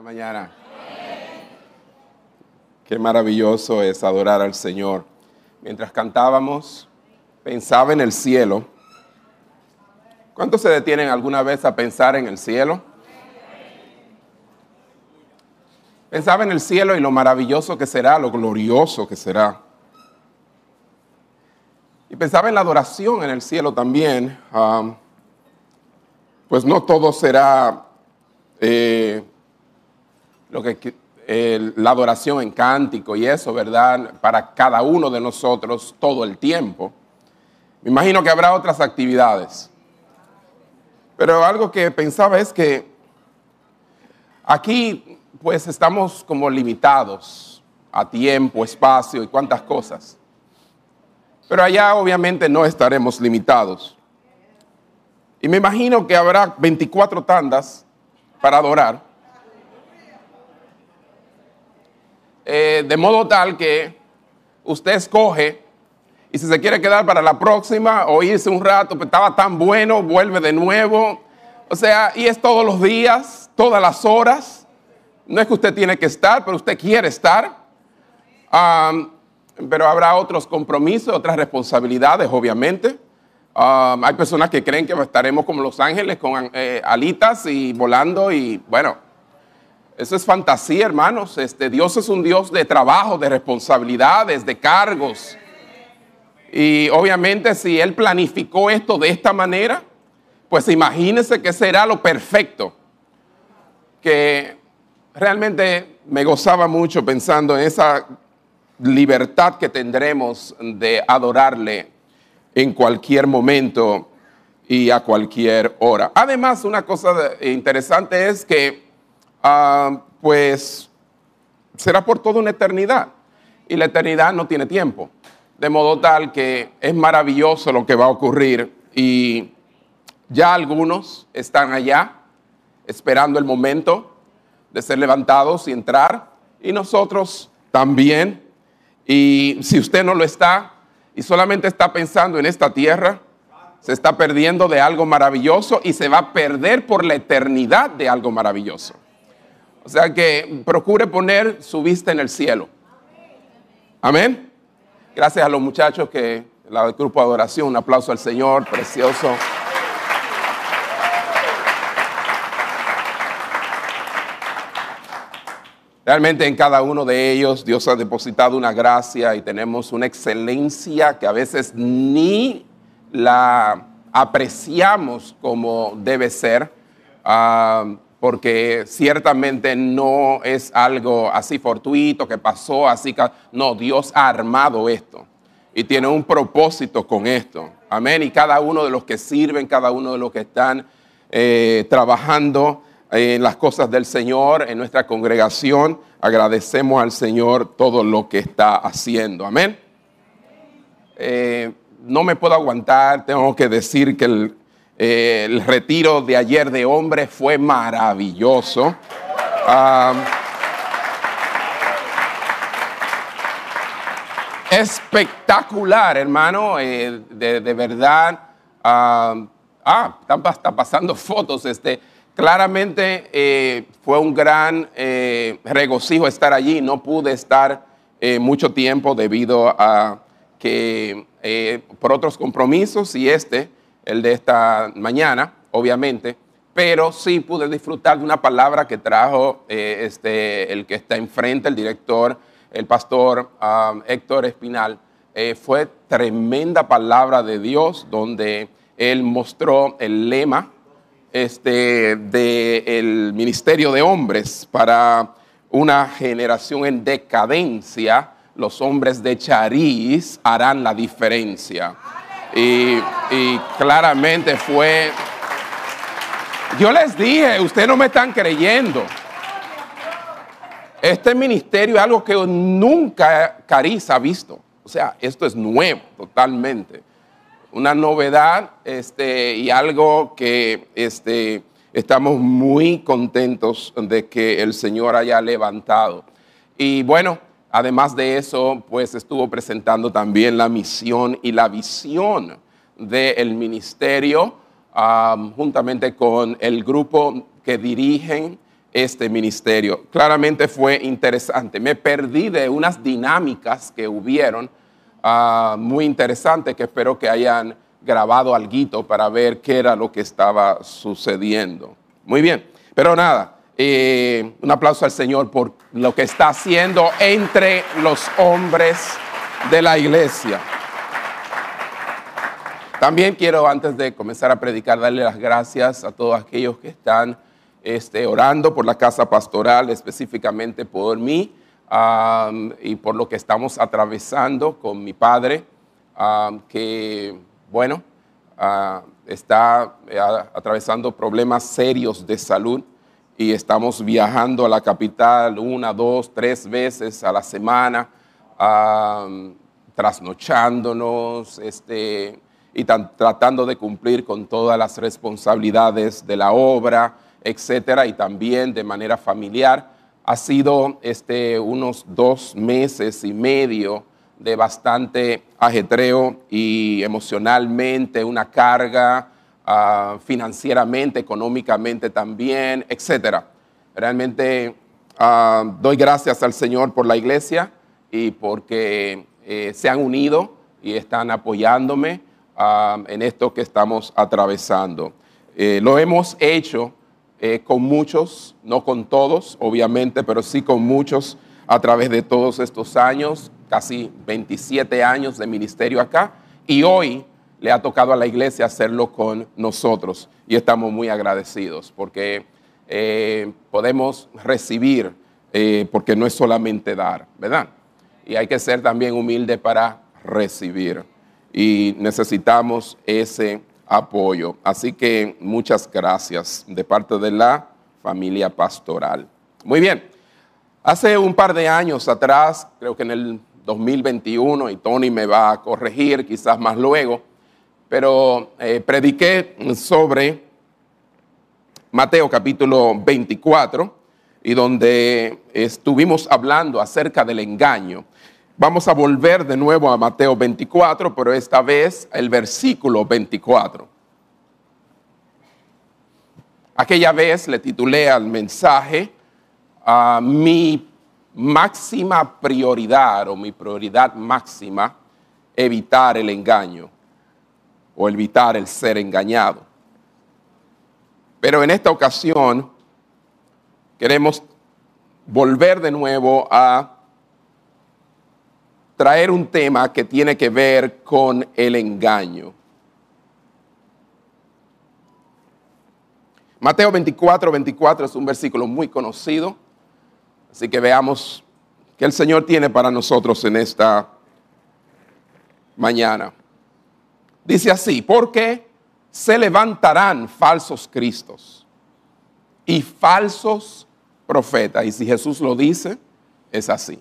mañana? Qué maravilloso es adorar al Señor. Mientras cantábamos, pensaba en el cielo. ¿Cuántos se detienen alguna vez a pensar en el cielo? Pensaba en el cielo y lo maravilloso que será, lo glorioso que será. Y pensaba en la adoración en el cielo también. Um, pues no todo será eh, lo que la adoración en cántico y eso, ¿verdad? Para cada uno de nosotros todo el tiempo. Me imagino que habrá otras actividades. Pero algo que pensaba es que aquí pues estamos como limitados a tiempo, espacio y cuantas cosas. Pero allá obviamente no estaremos limitados. Y me imagino que habrá 24 tandas para adorar. Eh, de modo tal que usted escoge y si se quiere quedar para la próxima o irse un rato, pues estaba tan bueno, vuelve de nuevo. O sea, y es todos los días, todas las horas. No es que usted tiene que estar, pero usted quiere estar. pero habrá otros compromisos, otras responsabilidades, obviamente. hay personas que creen que estaremos como Los Ángeles con eh, alitas y volando y bueno, eso es fantasía, hermanos. Este, Dios es un Dios de trabajo, de responsabilidades, de cargos. Y obviamente si Él planificó esto de esta manera, pues imagínense que será lo perfecto. Que realmente me gozaba mucho pensando en esa libertad que tendremos de adorarle en cualquier momento y a cualquier hora. Además, una cosa interesante es que Ah, pues será por toda una eternidad. Y la eternidad no tiene tiempo. De modo tal que es maravilloso lo que va a ocurrir. Y ya algunos están allá esperando el momento de ser levantados y entrar. Y nosotros también. Y si usted no lo está y solamente está pensando en esta tierra, se está perdiendo de algo maravilloso y se va a perder por la eternidad de algo maravilloso. O sea que procure poner su vista en el cielo. Amén. Gracias a los muchachos que, el grupo de adoración, un aplauso al Señor, precioso. Realmente en cada uno de ellos Dios ha depositado una gracia y tenemos una excelencia que a veces ni la apreciamos como debe ser. Ah, porque ciertamente no es algo así fortuito que pasó, así no, Dios ha armado esto y tiene un propósito con esto. Amén. Y cada uno de los que sirven, cada uno de los que están eh, trabajando en las cosas del Señor, en nuestra congregación, agradecemos al Señor todo lo que está haciendo. Amén. Eh, no me puedo aguantar, tengo que decir que el, eh, el retiro de ayer de hombres fue maravilloso. espectacular, hermano, eh, de, verdad. ah, están, pasando fotos. Este, claramente eh, fue un gran regocijo estar allí. No pude estar mucho tiempo debido a que por otros compromisos y este el de esta mañana, obviamente, pero sí pude disfrutar de una palabra que trajo eh, este, el que está enfrente, el director, el pastor Héctor Espinal. Eh, fue tremenda palabra de Dios donde él mostró el lema este, del ministerio de hombres para una generación en decadencia. Los hombres de Chariz harán la diferencia. Y, claramente fue... Yo les dije, ustedes no me están creyendo. Este ministerio es algo que nunca Cariz ha visto. O sea, esto es nuevo totalmente. Una novedad este, y algo que este, estamos muy contentos de que el Señor haya levantado. Y bueno, Además de eso, pues estuvo presentando también la misión y la visión del ministerio, juntamente con el grupo que dirigen este ministerio. Claramente fue interesante. Me perdí de unas dinámicas que hubieron ah, muy interesantes que espero que hayan grabado algo para ver qué era lo que estaba sucediendo. Muy bien, pero nada, eh, un aplauso al Señor por lo que está haciendo entre los hombres de la iglesia. También quiero, antes de comenzar a predicar, darle las gracias a todos aquellos que están este, orando por la casa pastoral, específicamente por mí y por lo que estamos atravesando con mi padre, que, bueno, ah, está eh, atravesando problemas serios de salud y estamos viajando a la capital una, dos, tres veces a la semana, trasnochándonos este, y tratando de cumplir con todas las responsabilidades de la obra, etcétera, y también de manera familiar. Ha sido este, unos dos meses y medio de bastante ajetreo y emocionalmente una carga Ah, financieramente, económicamente también, etcétera. Realmente ah, doy gracias al Señor por la iglesia y porque eh, se han unido y están apoyándome ah, en esto que estamos atravesando. Eh, lo hemos hecho eh, con muchos, no con todos, obviamente, pero sí con muchos a través de todos estos años, casi 27 años de ministerio acá. Y hoy le ha tocado a la iglesia hacerlo con nosotros y estamos muy agradecidos porque eh, podemos recibir, eh, porque no es solamente dar, ¿verdad? Y hay que ser también humilde para recibir y necesitamos ese apoyo. Así que muchas gracias de parte de la familia pastoral. Muy bien, hace un par de años atrás, creo que en el 2021, y Tony me va a corregir quizás más luego, pero eh, prediqué sobre Mateo capítulo 24 y donde estuvimos hablando acerca del engaño. Vamos a volver de nuevo a Mateo 24, pero esta vez el versículo 24. Aquella vez le titulé al mensaje a mi máxima prioridad o mi prioridad máxima, evitar el engaño o evitar el ser engañado. Pero en esta ocasión queremos volver de nuevo a traer un tema que tiene que ver con el engaño. Mateo 24, 24 es un versículo muy conocido, así que veamos qué el Señor tiene para nosotros en esta mañana. Dice así, porque se levantarán falsos cristos y falsos profetas. Y si Jesús lo dice, es así.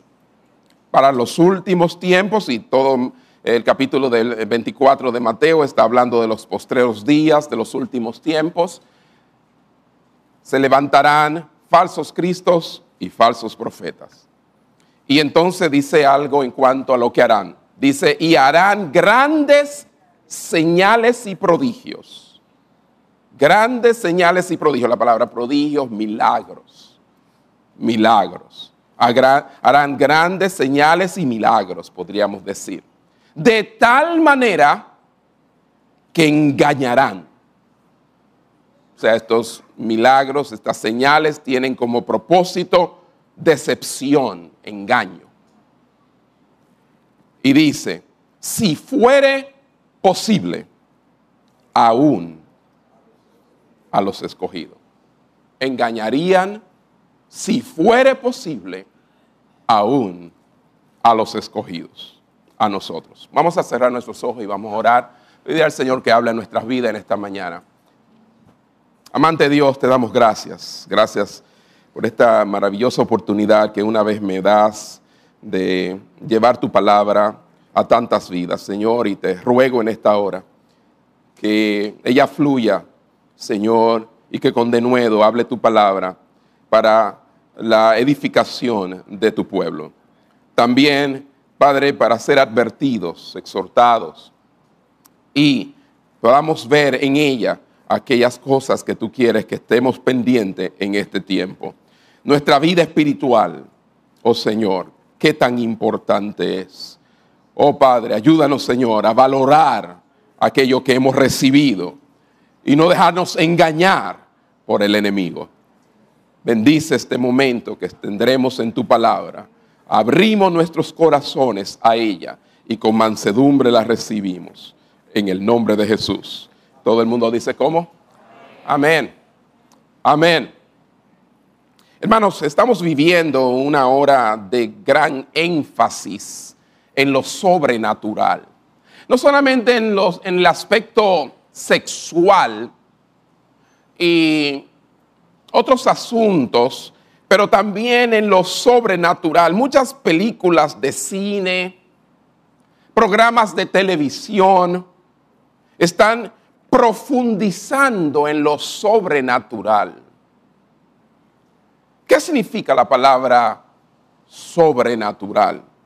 Para los últimos tiempos, y todo el capítulo del 24 de Mateo está hablando de los postreros días, de los últimos tiempos, se levantarán falsos cristos y falsos profetas. Y entonces dice algo en cuanto a lo que harán. Dice, y harán grandes señales y prodigios. Grandes señales y prodigios. La palabra prodigios, milagros. Milagros. Harán grandes señales y milagros, podríamos decir. De tal manera que engañarán. O sea, estos milagros, estas señales tienen como propósito decepción, engaño. Y dice, si fuere posible aún a los escogidos. Engañarían, si fuere posible, aún a los escogidos, a nosotros. Vamos a cerrar nuestros ojos y vamos a orar. Pedir al Señor que hable en nuestras vidas en esta mañana. Amante Dios, te damos gracias. Gracias por esta maravillosa oportunidad que una vez me das de llevar tu palabra a tantas vidas, Señor, y te ruego en esta hora que ella fluya, Señor, y que con denuedo hable tu palabra para la edificación de tu pueblo. También, Padre, para ser advertidos, exhortados y podamos ver en ella aquellas cosas que tú quieres que estemos pendientes en este tiempo. Nuestra vida espiritual, oh Señor, qué tan importante es. Oh Padre, ayúdanos Señor a valorar aquello que hemos recibido y no dejarnos engañar por el enemigo. Bendice este momento que tendremos en tu palabra. Abrimos nuestros corazones a ella y con mansedumbre la recibimos. En el nombre de Jesús. Todo el mundo dice, ¿cómo? Amén. Amén. Hermanos, estamos viviendo una hora de gran énfasis en lo sobrenatural. No solamente en, los, en el aspecto sexual y otros asuntos, pero también en lo sobrenatural. Muchas películas de cine, programas de televisión, están profundizando en lo sobrenatural. ¿Qué significa la palabra sobrenatural?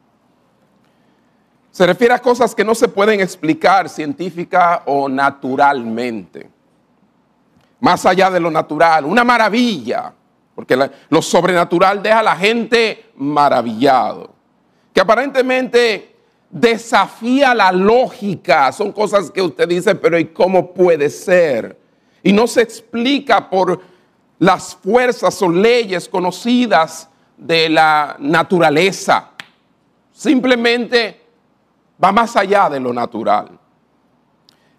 Se refiere a cosas que no se pueden explicar científica o naturalmente. Más allá de lo natural, una maravilla, porque lo sobrenatural deja a la gente maravillado, que aparentemente desafía la lógica, son cosas que usted dice, pero ¿y cómo puede ser? Y no se explica por las fuerzas o leyes conocidas de la naturaleza. Simplemente va más allá de lo natural.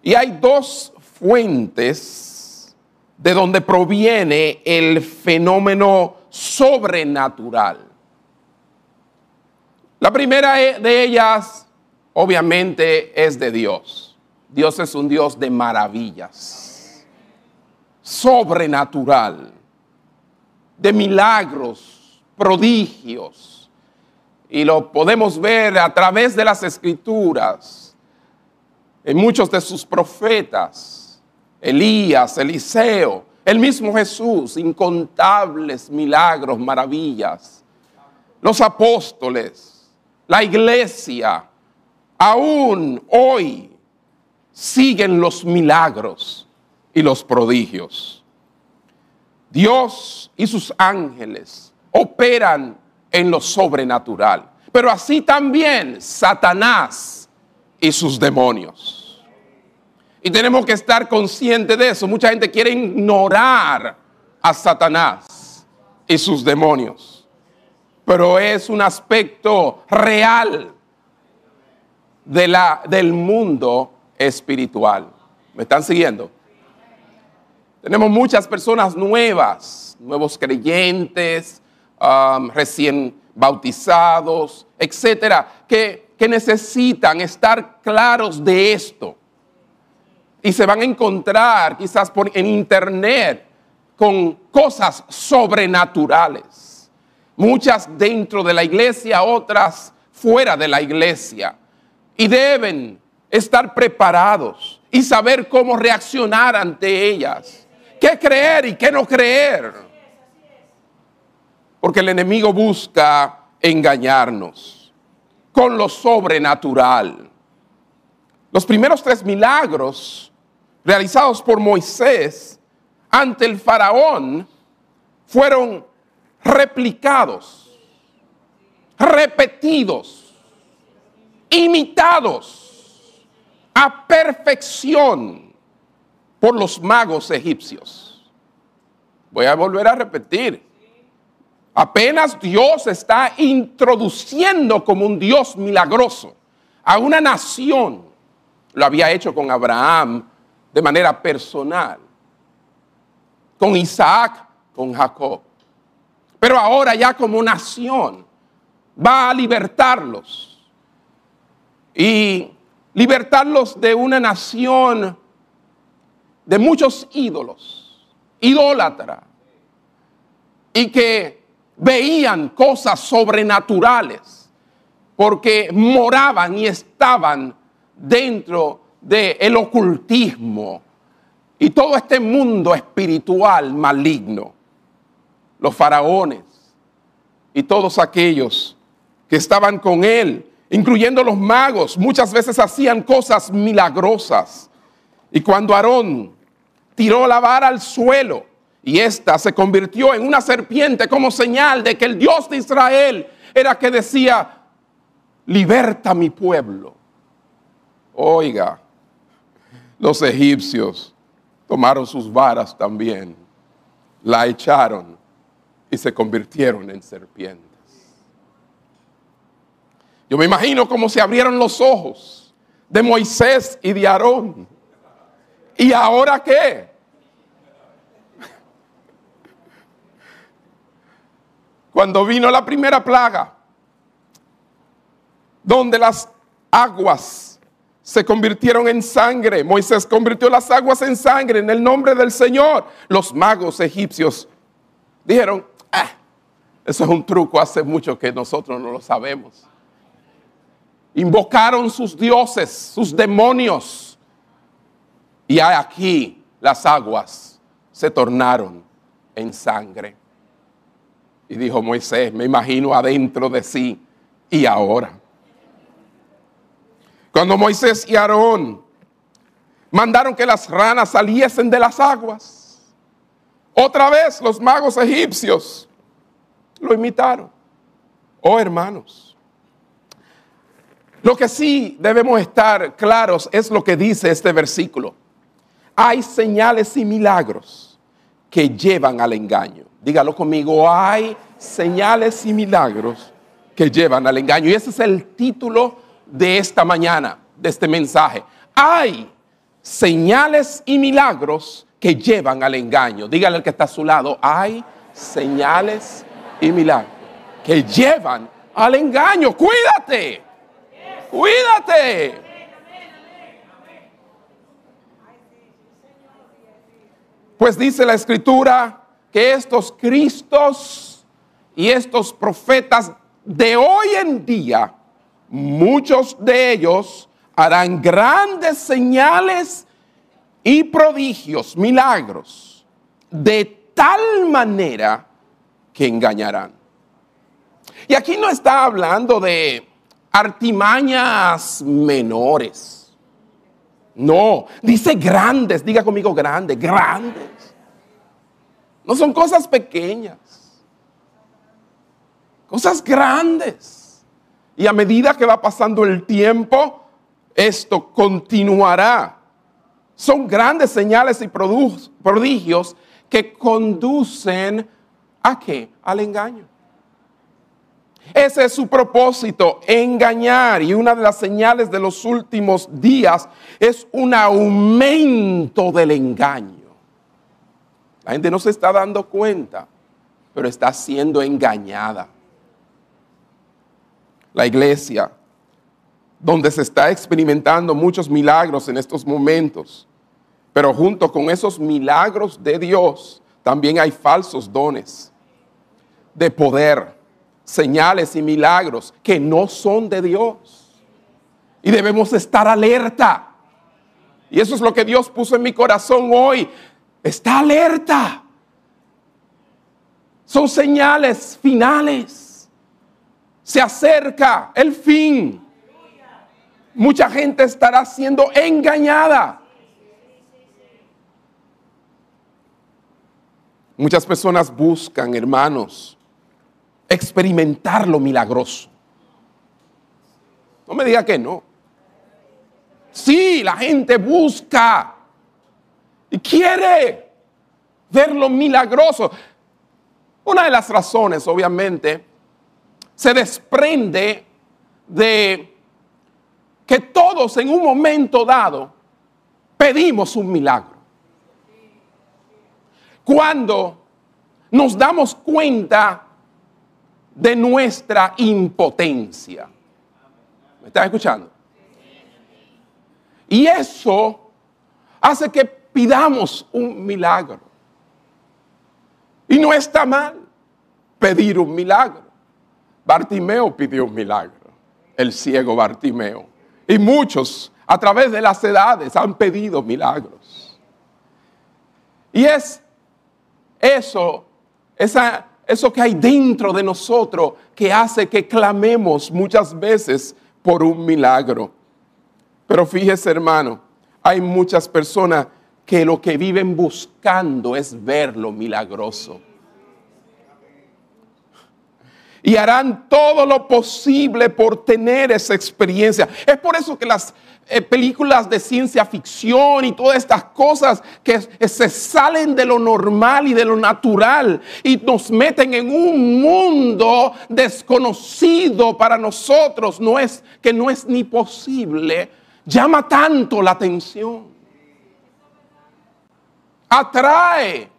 Y hay dos fuentes de donde proviene el fenómeno sobrenatural. La primera e, de ellas, obviamente, es de Dios. Dios es un Dios de maravillas, sobrenatural, de milagros, prodigios y lo podemos ver a través de las escrituras, en muchos de sus profetas, Elías, Eliseo, el mismo Jesús, incontables milagros, maravillas, los apóstoles, la iglesia, aún hoy siguen los milagros y los prodigios. Dios y sus ángeles operan en lo sobrenatural. Pero así también Satanás y sus demonios. Y tenemos que estar conscientes de eso. Mucha gente quiere ignorar a Satanás y sus demonios. Pero es un aspecto real de la, del mundo espiritual. ¿Me están siguiendo? Tenemos muchas personas nuevas, nuevos creyentes, Recién bautizados, etcétera, que, que necesitan estar claros de esto. Y se van a encontrar quizás por, en internet con cosas sobrenaturales. Muchas dentro de la iglesia, otras fuera de la iglesia. Y deben estar preparados y saber cómo reaccionar ante ellas. ¿Qué creer y qué no creer? Porque el enemigo busca engañarnos con lo sobrenatural. Los primeros tres milagros realizados por Moisés ante el faraón fueron replicados, repetidos, imitados a perfección por los magos egipcios. Voy a volver a repetir. Apenas Dios está introduciendo como un Dios milagroso a una nación. Lo había hecho con Abraham de manera personal, con Isaac, con Jacob. Pero ahora ya como nación va a libertarlos y libertarlos de una nación de muchos ídolos, idólatra, y que veían cosas sobrenaturales porque moraban y estaban dentro del ocultismo y todo este mundo espiritual maligno. Los faraones y todos aquellos que estaban con él, incluyendo los magos, muchas veces hacían cosas milagrosas. Y cuando Aarón tiró la vara al suelo y ésta se convirtió en una serpiente como señal de que el Dios de Israel era que decía, liberta mi pueblo. Oiga, los egipcios tomaron sus varas también, la echaron y se convirtieron en serpientes. Yo me imagino cómo se abrieron los ojos de Moisés y de Aarón. ¿Y ahora qué? Cuando vino la primera plaga, donde las aguas se convirtieron en sangre. Moisés convirtió las aguas en sangre en el nombre del Señor. Los magos egipcios dijeron, ah, eso es un truco, hace mucho que nosotros no lo sabemos. Invocaron sus dioses, sus demonios. Y aquí las aguas se tornaron en sangre. Y dijo Moisés, me imagino adentro de sí, y ahora. Cuando Moisés y Aarón mandaron que las ranas saliesen de las aguas, otra vez los magos egipcios lo imitaron. Oh hermanos, lo que sí debemos estar claros es lo que dice este versículo. Hay señales y milagros que llevan al engaño. Dígalo conmigo, hay señales y milagros que llevan al engaño. Y ese es el título de esta mañana, de este mensaje. Hay señales y milagros que llevan al engaño. Dígale al que está a su lado, hay señales y milagros que llevan al engaño. Cuídate, cuídate. Pues dice la escritura que estos Cristos y estos profetas de hoy en día muchos de ellos harán grandes señales y prodigios, milagros, de tal manera que engañarán. Y aquí no está hablando de artimañas menores. No, dice grandes, diga conmigo grandes, grandes. No son cosas pequeñas, cosas grandes. Y a medida que va pasando el tiempo, esto continuará. Son grandes señales y prodigios que conducen a qué? Al engaño. Ese es su propósito, engañar. Y una de las señales de los últimos días es un aumento del engaño. La gente no se está dando cuenta, pero está siendo engañada la iglesia, donde se está experimentando muchos milagros en estos momentos. Pero junto con esos milagros de Dios, también hay falsos dones de poder, señales y milagros que no son de Dios. Y debemos estar alerta. Y eso es lo que Dios puso en mi corazón hoy. Está alerta. Son señales finales se acerca el fin. Mucha gente estará siendo engañada. Muchas personas buscan, hermanos, experimentar lo milagroso. No me diga que no. Sí, la gente busca quiere ver lo milagroso. Una de las razones, obviamente, se desprende de que todos en un momento dado pedimos un milagro. Cuando nos damos cuenta de nuestra impotencia. ¿Me estás escuchando? Y eso hace que pidamos un milagro. Y no está mal pedir un milagro. Bartimeo pidió un milagro, el ciego Bartimeo. Y muchos a través de las edades han pedido milagros. Y es eso, esa, eso que hay dentro de nosotros que hace que clamemos muchas veces por un milagro. Pero fíjese hermano, hay muchas personas que lo que viven buscando es ver lo milagroso. Y harán todo lo posible por tener esa experiencia. Es por eso que las eh, películas de ciencia ficción y todas estas cosas que se salen de lo normal y de lo natural y nos meten en un mundo desconocido para nosotros, no es que no es ni posible, llama tanto la atención. Atrae.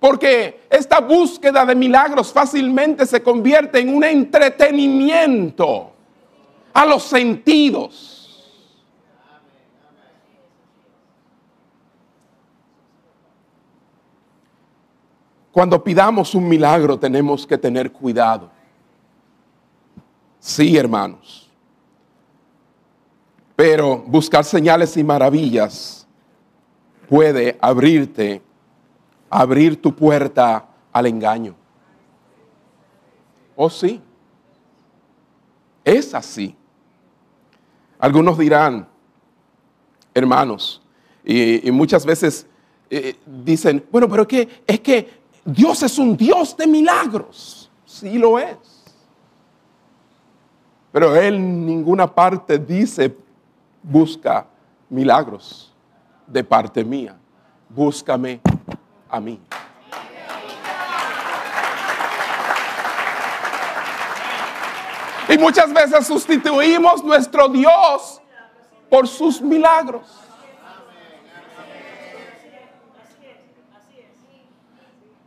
Porque esta búsqueda de milagros fácilmente se convierte en un entretenimiento a los sentidos. Cuando pidamos un milagro tenemos que tener cuidado. Sí, hermanos. Pero buscar señales y maravillas puede abrirte, abrir tu puerta al engaño. ¿Oh sí? Es así. Algunos dirán, hermanos, y, muchas veces eh, dicen, bueno, pero ¿qué? Es que Dios es un Dios de milagros. Sí lo es. Pero Él en ninguna parte dice, busca milagros de parte mía. Búscame a mí. Y muchas veces sustituimos nuestro Dios por sus milagros.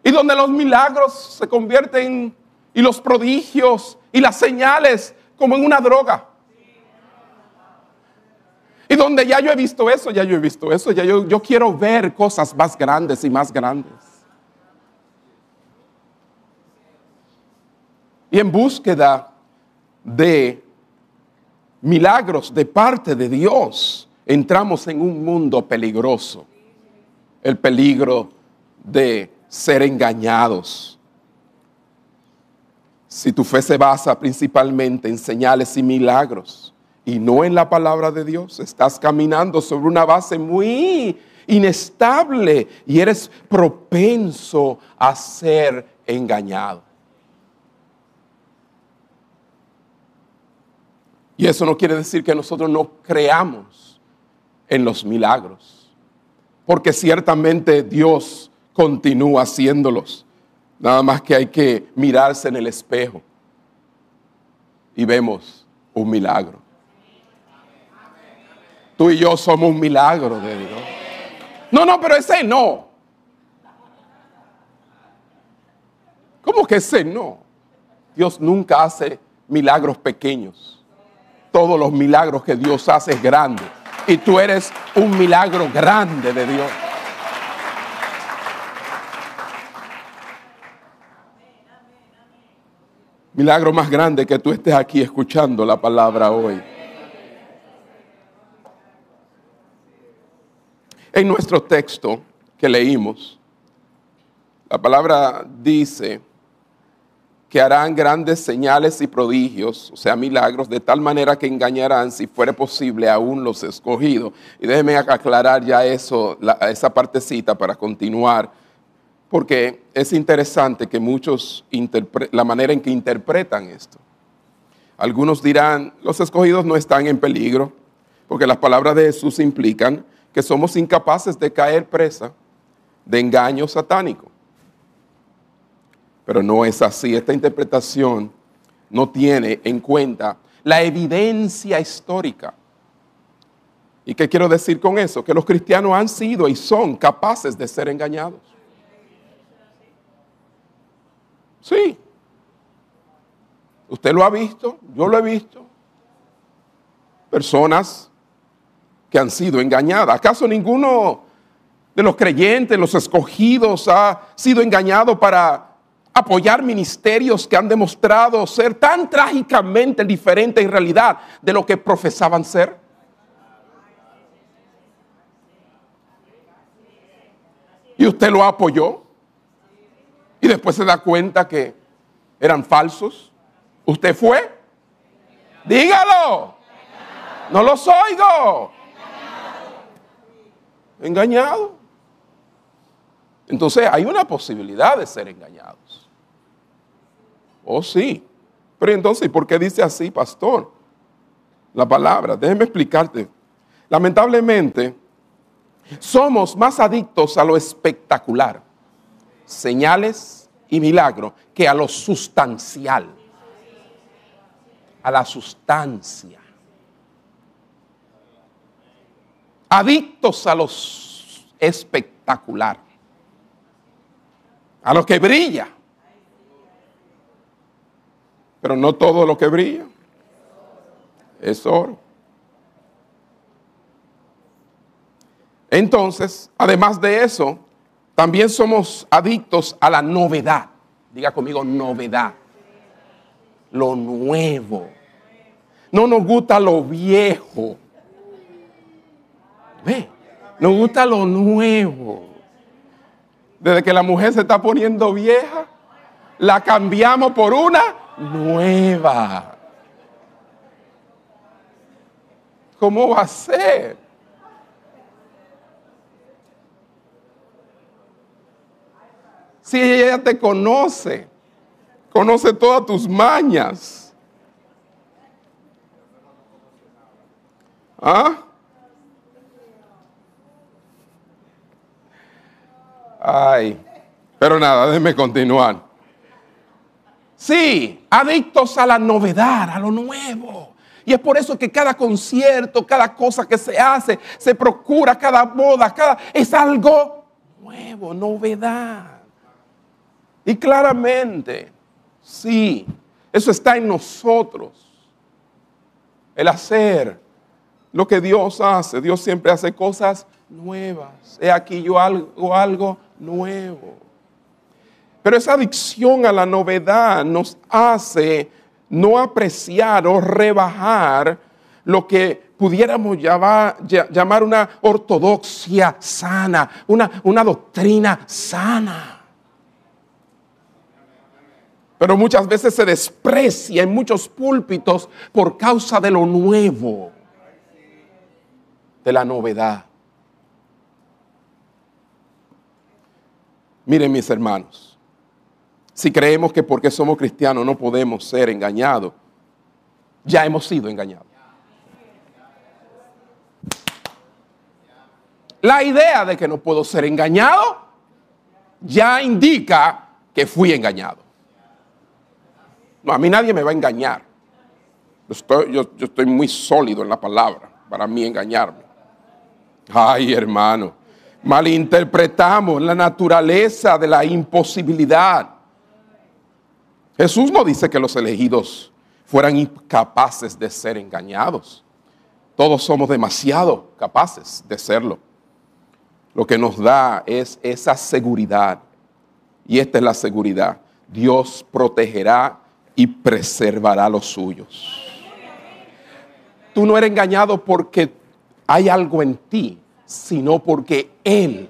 y donde los milagros se convierten y los prodigios y las señales como en una droga. Y donde ya yo he visto eso, ya yo he visto eso, ya yo, yo quiero ver cosas más grandes y más grandes. Y en búsqueda de milagros de parte de Dios, entramos en un mundo peligroso. El peligro de ser engañados. Si tu fe se basa principalmente en señales y milagros y no en la palabra de Dios, estás caminando sobre una base muy inestable y eres propenso a ser engañado. Y eso no quiere decir que nosotros no creamos en los milagros, porque ciertamente Dios continúa haciéndolos. Nada más que hay que mirarse en el espejo y vemos un milagro. Tú y yo somos un milagro de Dios. No, no, pero ese no. ¿Cómo que ese no? Dios nunca hace milagros pequeños. Todos los milagros que Dios hace es grande. Y tú eres un milagro grande de Dios. Milagro más grande que tú estés aquí escuchando la palabra hoy. En nuestro texto que leímos, la palabra dice que harán grandes señales y prodigios, o sea, milagros, de tal manera que engañarán, si fuere posible, aún los escogidos. Y déjeme aclarar ya eso, esa partecita para continuar porque es interesante que muchos, la manera en que interpretan esto. Algunos dirán, los escogidos no están en peligro, porque las palabras de Jesús implican que somos incapaces de caer presa de engaño satánico. Pero no es así. Esta interpretación no tiene en cuenta la evidencia histórica. ¿Y qué quiero decir con eso? Que los cristianos han sido y son capaces de ser engañados. Sí. Usted lo ha visto, yo lo he visto. Personas que han sido engañadas. ¿Acaso ninguno de los creyentes, los escogidos, ha sido engañado para apoyar ministerios que han demostrado ser tan trágicamente diferentes en realidad de lo que profesaban ser? ¿Y usted lo apoyó? y después se da cuenta que eran falsos. ¿Usted fue? Dígalo. No los oigo. Engañado. Entonces hay una posibilidad de ser engañados. Oh, sí. Pero entonces, ¿por qué dice así, pastor? La palabra, déjeme explicarte. Lamentablemente, somos más adictos a lo espectacular, señales y milagros, que a lo sustancial, a la sustancia. Adictos a lo espectacular, a lo que brilla. Pero no todo lo que brilla es oro. Entonces, además de eso, también somos adictos a la novedad. Diga conmigo, novedad. Lo nuevo. No nos gusta lo viejo. Ve, nos gusta lo nuevo. Desde que la mujer se está poniendo vieja, la cambiamos por una nueva. ¿Cómo va a ser? Si ella te conoce, conoce todas tus mañas. ¿Ah? Ay, pero nada, déjeme continuar. Sí, adictos a la novedad, a lo nuevo. Y es por eso que cada concierto, cada cosa que se hace, se procura, cada boda, cada es algo nuevo, novedad. Y claramente, sí, eso está en nosotros. El hacer lo que Dios hace. Dios siempre hace cosas nuevas. He aquí yo hago algo nuevo. Pero esa adicción a la novedad nos hace no apreciar o rebajar lo que pudiéramos llamar, una ortodoxia sana, una, una doctrina sana pero muchas veces se desprecia en muchos púlpitos por causa de lo nuevo, de la novedad. Miren mis hermanos, si creemos que porque somos cristianos no podemos ser engañados, ya hemos sido engañados. La idea de que no puedo ser engañado ya indica que fui engañado. No, a mí nadie me va a engañar. yo, estoy muy sólido en la palabra para mí engañarme. Ay, hermano, malinterpretamos la naturaleza de la imposibilidad. Jesús no dice que los elegidos fueran incapaces de ser engañados. Todos somos demasiado capaces de serlo. Lo que nos da es esa seguridad. Y esta es la seguridad. Dios protegerá y preservará los suyos. Tú no eres engañado porque hay algo en ti, sino porque Él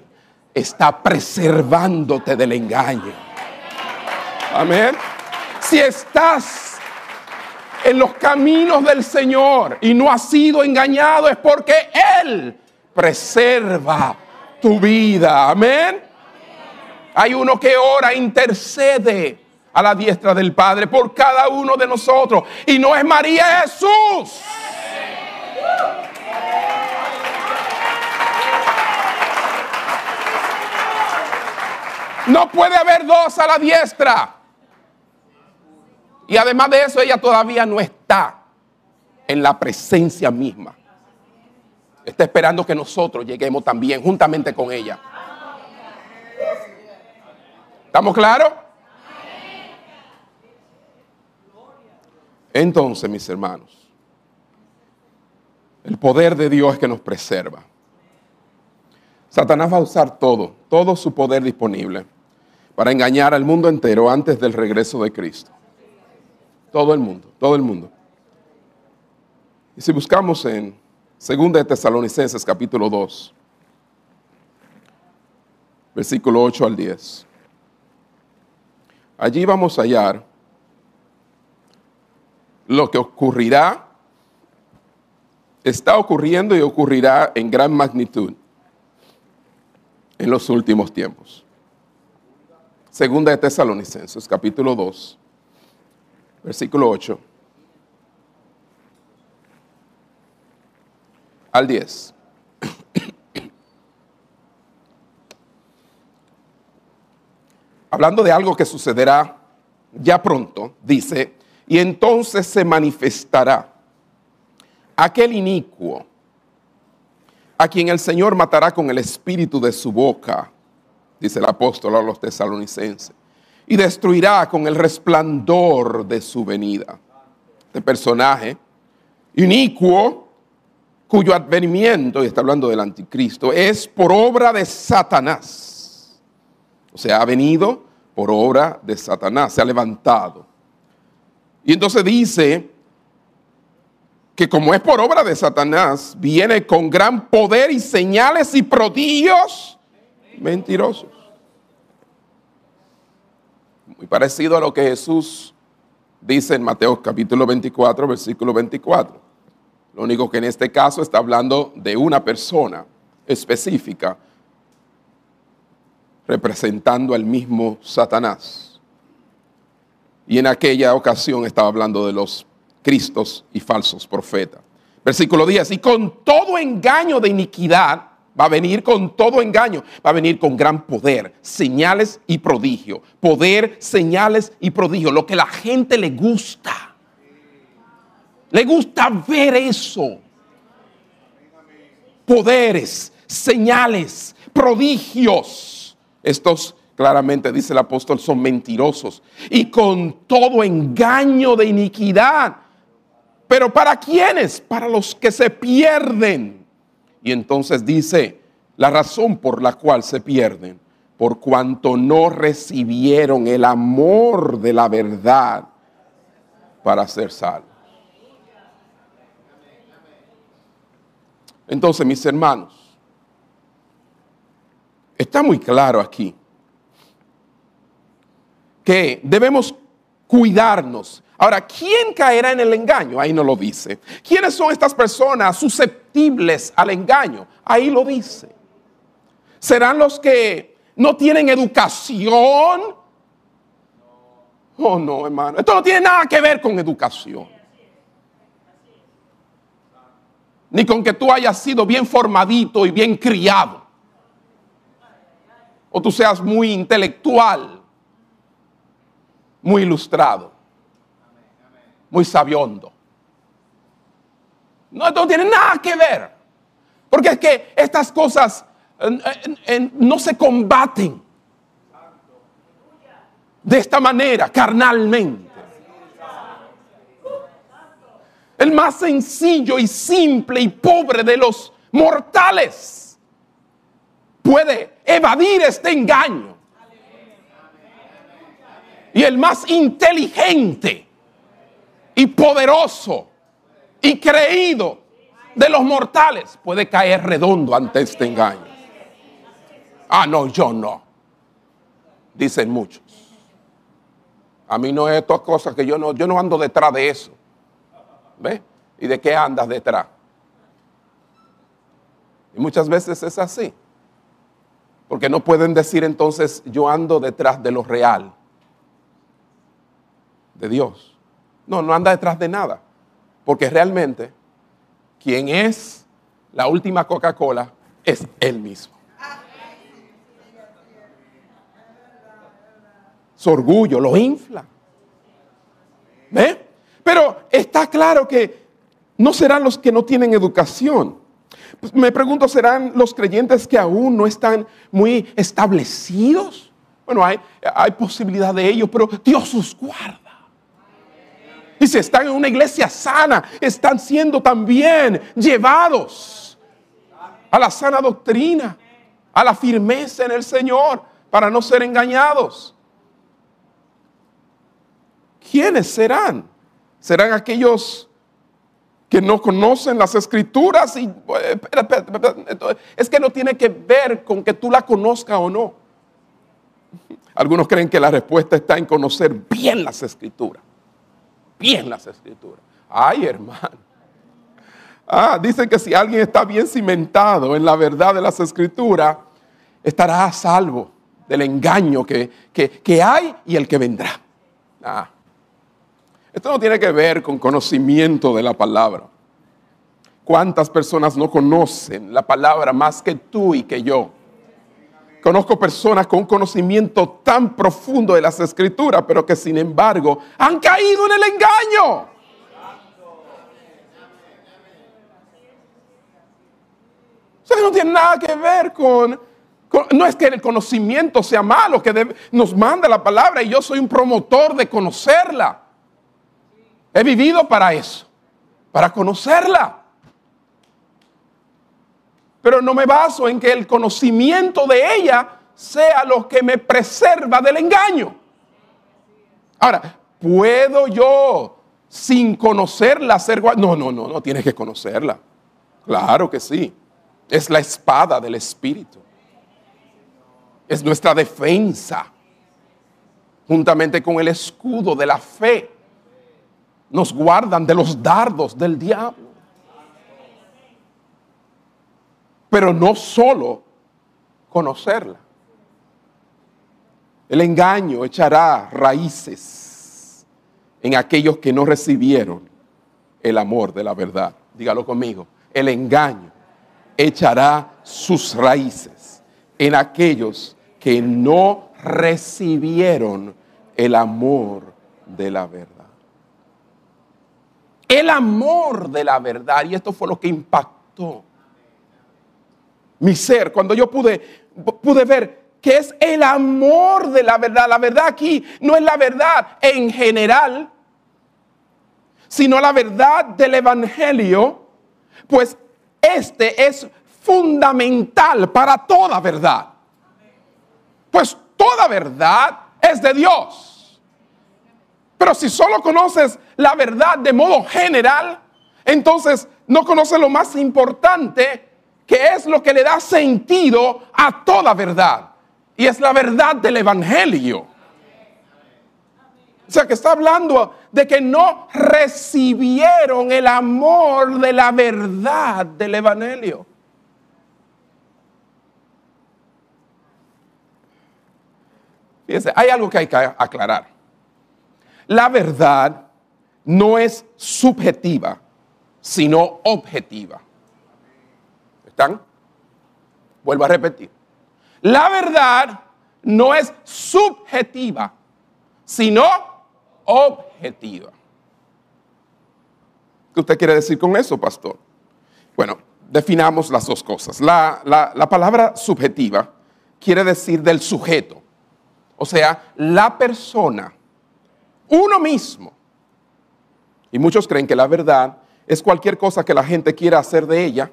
está preservándote del engaño. Amén. Si estás en los caminos del Señor y no has sido engañado, es porque Él preserva tu vida. Amén. Hay uno que ora, intercede a la diestra del Padre por cada uno de nosotros. Y no es María, es Jesús. No puede haber dos a la diestra. Y además de eso, ella todavía no está en la presencia misma. Está esperando que nosotros lleguemos también juntamente con ella. ¿Estamos claros? Entonces, mis hermanos, el poder de Dios es que nos preserva. Satanás va a usar todo, todo su poder disponible para engañar al mundo entero antes del regreso de Cristo. Todo el mundo, todo el mundo. Y si buscamos en 2 de Tesalonicenses capítulo 2, versículo 8 al 10, allí vamos a hallar lo que ocurrirá está ocurriendo y ocurrirá en gran magnitud. en los últimos tiempos. Segunda de Tesalonicenses, capítulo 2, versículo 8 al 10. Hablando de algo que sucederá ya pronto, dice, y entonces se manifestará aquel inicuo a quien el Señor matará con el espíritu de su boca, dice el apóstol a los tesalonicenses, y destruirá con el resplandor de su venida. Este personaje inicuo, cuyo advenimiento, y está hablando del anticristo, es por obra de Satanás. O sea, ha venido por obra de Satanás, se ha levantado. Y entonces dice que como es por obra de Satanás, viene con gran poder y señales y prodigios mentirosos. Muy parecido a lo que Jesús dice en Mateo capítulo 24, versículo 24. Lo único que en este caso está hablando de una persona específica representando al mismo Satanás. Y en aquella ocasión estaba hablando de los cristos y falsos profetas. Versículo 10, y con todo engaño de iniquidad, va a venir con todo engaño, va a venir con gran poder, señales y prodigio. Poder, señales y prodigio, lo que la gente le gusta. Le gusta ver eso. Poderes, señales, prodigios. Estos claramente, dice el apóstol, son mentirosos. Y con todo engaño de iniquidad pero ¿para quiénes? Para los que se pierden. Y entonces dice la razón por la cual se pierden, por cuanto no recibieron el amor de la verdad para ser salvos. Entonces, mis hermanos, está muy claro aquí que debemos cuidarnos Ahora, ¿quién caerá en el engaño? Ahí no lo dice. ¿Quiénes son estas personas susceptibles al engaño? Ahí lo dice. ¿Serán los que no tienen educación? Oh, no, hermano. Esto no tiene nada que ver con educación. Ni con que tú hayas sido bien formadito y bien criado. O tú seas muy intelectual, muy ilustrado muy sabiondo. No, no tiene nada que ver. Porque es que estas cosas no se combaten de esta manera, carnalmente. El más sencillo y simple y pobre de los mortales puede evadir este engaño. Y el más inteligente y poderoso y creído de los mortales puede caer redondo ante este engaño. Ah, no, yo no. Dicen muchos. A mí no es estas cosas que yo no, yo no ando detrás de eso. ¿Ve? ¿Y de qué andas detrás? Y muchas veces es así. Porque no pueden decir entonces yo ando detrás de lo real, de Dios. No, no anda detrás de nada. Porque realmente quien es la última Coca-Cola es él mismo. Su orgullo lo infla. Pero está claro que no serán los que no tienen educación. Pues me pregunto, ¿serán los creyentes que aún no están muy establecidos? Bueno, hay, hay posibilidad de ello, pero Dios los guarda. Y si están en una iglesia sana, están siendo también llevados a la sana doctrina, a la firmeza en el Señor, para no ser engañados. ¿Quiénes serán? ¿Serán aquellos que no conocen las escrituras? Y, es que no tiene que ver con que tú la conozcas o no. Algunos creen que la respuesta está en conocer bien las escrituras bien las escrituras. Ay, hermano. Ah, dicen que si alguien está bien cimentado en la verdad de las escrituras, estará a salvo del engaño que, que, hay y el que vendrá. Ah. Esto no tiene que ver con conocimiento de la palabra. ¿Cuántas personas no conocen la palabra más que tú y que yo? Conozco personas con un conocimiento tan profundo de las escrituras, pero que sin embargo han caído en el engaño. Eso no tiene nada que ver con, no es que el conocimiento sea malo, que nos manda la palabra y yo soy un promotor de conocerla. He vivido para eso, para conocerla. Pero no me baso en que el conocimiento de ella sea lo que me preserva del engaño. Ahora, ¿puedo yo sin conocerla hacer... No, no, no, no, tienes que conocerla. Claro que sí. Es la espada del Espíritu. Es nuestra defensa. Juntamente con el escudo de la fe nos guardan de los dardos del diablo. Pero no solo conocerla. El engaño echará raíces en aquellos que no recibieron el amor de la verdad. Dígalo conmigo. El engaño echará sus raíces en aquellos que no recibieron el amor de la verdad el amor de la verdad. Y esto fue lo que impactó mi ser cuando yo pude, pude ver que es el amor de la verdad. La verdad aquí no es la verdad en general, sino la verdad del Evangelio, pues este es fundamental para toda verdad. Pues toda verdad es de Dios. Pero si solo conoces la verdad de modo general, entonces no conoces lo más importante, que es lo que le da sentido a toda verdad. Y es la verdad del Evangelio. O sea, que está hablando de que no recibieron el amor de la verdad del Evangelio. Fíjense, hay algo que hay que aclarar. La verdad no es subjetiva, sino objetiva. Vuelvo a repetir. La verdad no es subjetiva, sino objetiva. ¿Qué usted quiere decir con eso, pastor? Bueno, definamos las dos cosas. La, la palabra subjetiva quiere decir del sujeto, o sea, la persona uno mismo. Y muchos creen que la verdad es cualquier cosa que la gente quiera hacer de ella,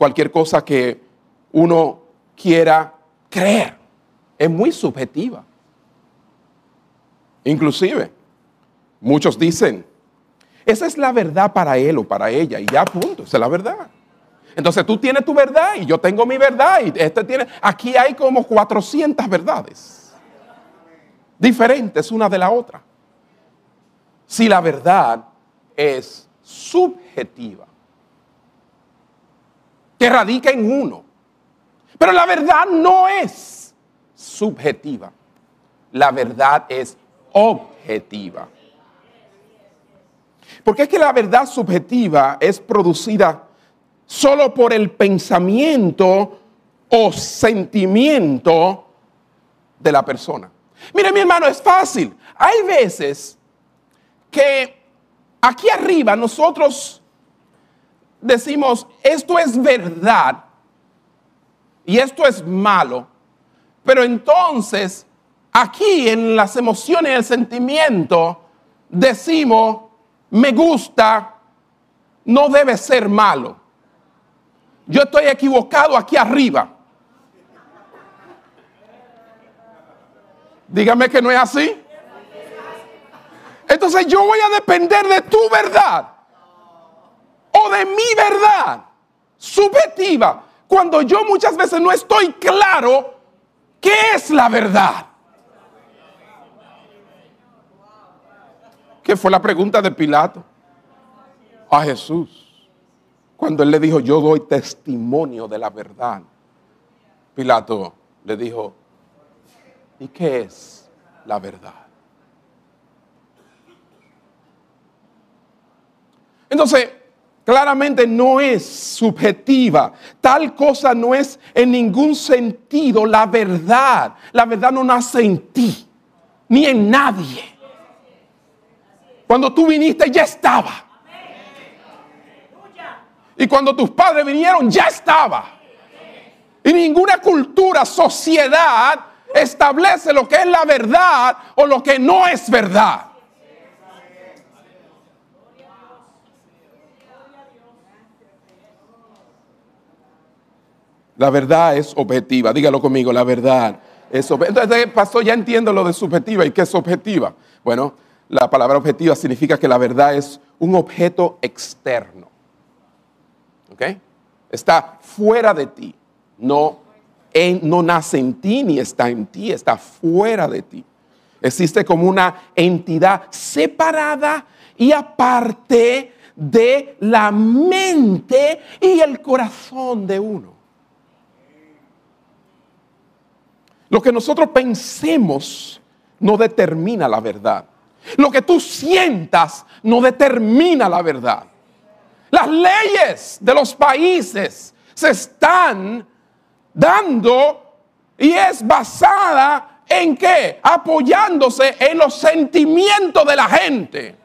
cualquier cosa que uno quiera creer. Es muy subjetiva. Inclusive, muchos dicen, esa es la verdad para él o para ella y ya punto, esa es la verdad. Entonces tú tienes tu verdad y yo tengo mi verdad y este tiene, aquí hay como 400 verdades diferentes una de la otra si la verdad es subjetiva, que radica en uno. Pero la verdad no es subjetiva, la verdad es objetiva. Porque es que la verdad subjetiva es producida solo por el pensamiento o sentimiento de la persona. Mire mi hermano, es fácil. Hay veces que aquí arriba nosotros decimos, esto es verdad y esto es malo, pero entonces aquí en las emociones y el sentimiento decimos, me gusta, no debe ser malo. Yo estoy equivocado aquí arriba. Dígame que no es así. Entonces yo voy a depender de tu verdad de mi verdad subjetiva cuando yo muchas veces no estoy claro qué es la verdad. ¿Qué fue la pregunta de Pilato a Jesús? Cuando él le dijo, yo doy testimonio de la verdad. Pilato le dijo, ¿y qué es la verdad? Entonces, claramente no es subjetiva. Tal cosa no es en ningún sentido la verdad. La verdad no nace en ti, ni en nadie. Cuando tú viniste ya estaba. Y cuando tus padres vinieron ya estaba. Y ninguna cultura, sociedad establece lo que es la verdad o lo que no es verdad. La verdad es objetiva. Dígalo conmigo, la verdad es objetiva. Entonces, pastor, ya entiendo lo de subjetiva y qué es objetiva. Bueno, la palabra objetiva significa que la verdad es un objeto externo. ¿Ok? Está fuera de ti. No, no nace en ti ni está en ti, está fuera de ti. Existe como una entidad separada y aparte de la mente y el corazón de uno. Lo que nosotros pensemos no determina la verdad. Lo que tú sientas no determina la verdad. Las leyes de los países se están dando y es basada en qué? Apoyándose en los sentimientos de la gente.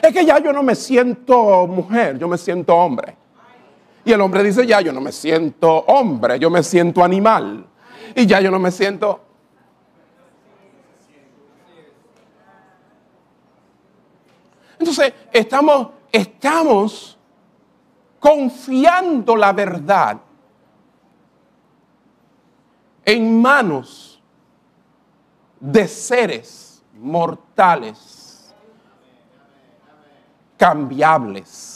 Es que ya yo no me siento mujer, yo me siento hombre. Y el hombre dice, ya yo no me siento hombre, yo me siento animal. Y ya yo no me siento... Entonces, estamos, estamos confiando la verdad en manos de seres mortales, cambiables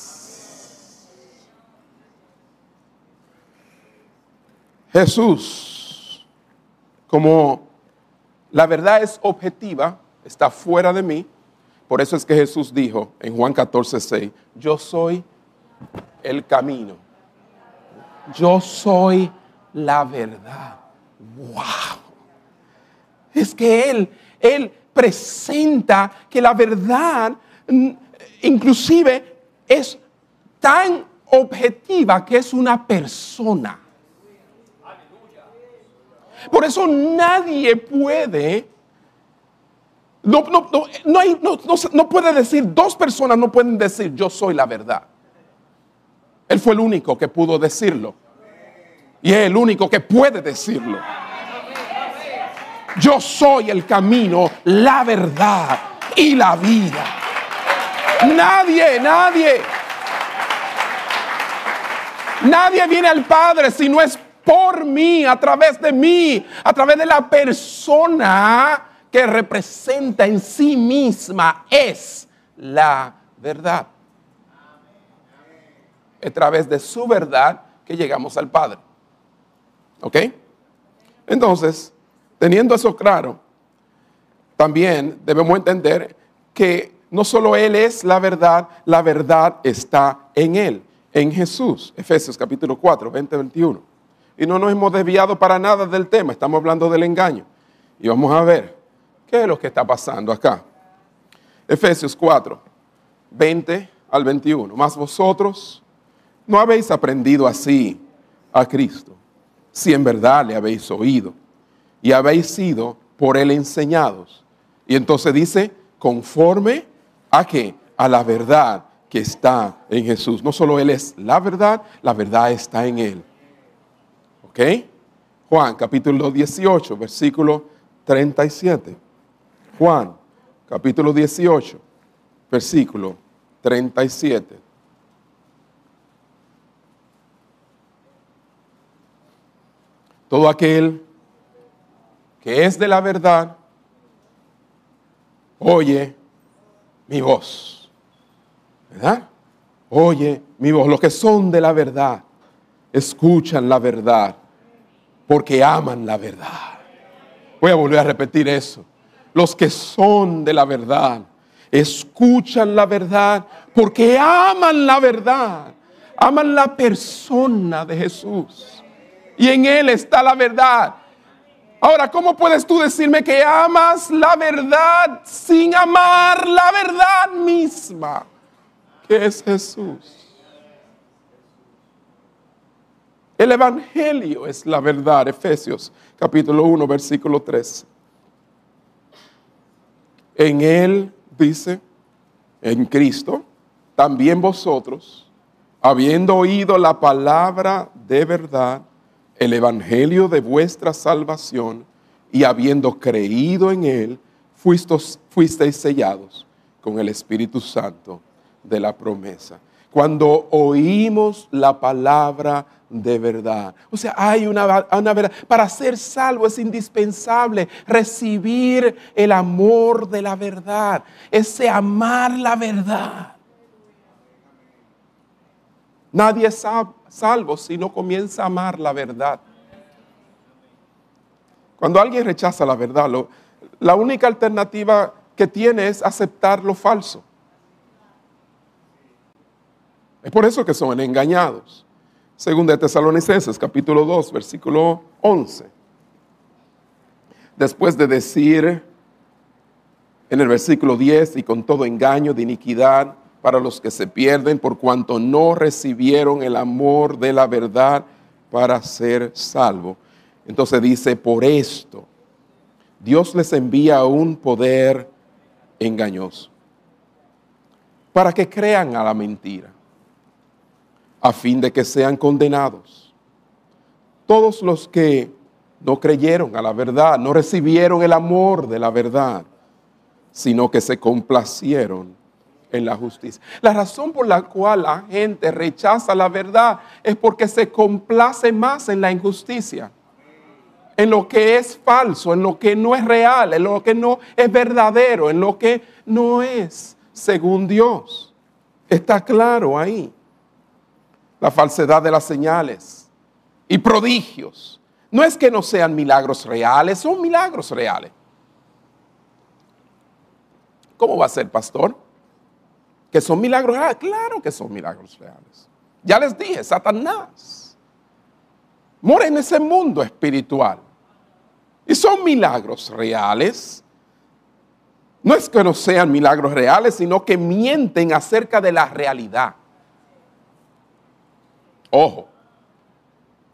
Jesús, como la verdad es objetiva, está fuera de mí, por eso es que Jesús dijo en Juan 14, 6, yo soy el camino, yo soy la verdad. ¡Wow! Es que Él, Él presenta que la verdad mm, inclusive es tan objetiva que es una persona. Por eso nadie puede, no, no, no, no, puede decir, dos personas no pueden decir yo soy la verdad. Él fue el único que pudo decirlo. Y es el único que puede decirlo. Yo soy el camino, la verdad y la vida. Nadie, nadie. Nadie viene al Padre si no es por mí, a través de mí, a través de la persona que representa en sí misma, es la verdad. A través de su verdad que llegamos al Padre. ¿Ok? Entonces, teniendo eso claro, también debemos entender que no solo Él es la verdad, la verdad está en Él, en Jesús. Efesios capítulo 4, 20, 21 y no nos hemos desviado para nada del tema, estamos hablando del engaño. Y vamos a ver qué es lo que está pasando acá. Efesios 4, 20 al 21. Más vosotros no habéis aprendido así a Cristo, si en verdad le habéis oído y habéis sido por él enseñados. Y entonces dice, conforme a qué? A la verdad que está en Jesús. No solo Él es la verdad, la verdad está en Él. ¿Ok? Juan capítulo 18, versículo 37. Juan capítulo 18, versículo 37. Todo aquel que es de la verdad, oye mi voz. ¿Verdad? Oye mi voz. Los que son de la verdad, escuchan la verdad porque aman la verdad. Voy a volver a repetir eso. Los que son de la verdad, escuchan la verdad porque aman la verdad. Aman la persona de Jesús. Y en Él está la verdad. Ahora, ¿cómo puedes tú decirme que amas la verdad sin amar la verdad misma? Que es Jesús. El Evangelio es la verdad, Efesios capítulo 1, versículo 3. En Él, dice, en Cristo, también vosotros, habiendo oído la palabra de verdad, el Evangelio de vuestra salvación, y habiendo creído en Él, fuisteis, fuisteis sellados con el Espíritu Santo de la promesa. Cuando oímos la palabra de verdad. O sea, hay una, una, verdad. Para ser salvo es indispensable recibir el amor de la verdad, ese amar la verdad. Nadie es salvo si no comienza a amar la verdad. Cuando alguien rechaza la verdad, la única alternativa que tiene es aceptar lo falso. Es por eso que son engañados. Según de Tesalonicenses, capítulo 2, versículo 11. Después de decir en el versículo 10, y con todo engaño de iniquidad para los que se pierden por cuanto no recibieron el amor de la verdad para ser salvo. Entonces dice, por esto Dios les envía un poder engañoso para que crean a la mentira a fin de que sean condenados. Todos los que no creyeron a la verdad, no recibieron el amor de la verdad, sino que se complacieron en la justicia. La razón por la cual la gente rechaza la verdad es porque se complace más en la injusticia, en lo que es falso, en lo que no es real, en lo que no es verdadero, en lo que no es según Dios. Está claro ahí la falsedad de las señales y prodigios. No es que no sean milagros reales, son milagros reales. ¿Cómo va a ser, pastor? ¿Que son milagros reales? Claro que son milagros reales. Ya les dije, Satanás mora en ese mundo espiritual. Y son milagros reales. No es que no sean milagros reales, sino que mienten acerca de la realidad. Ojo.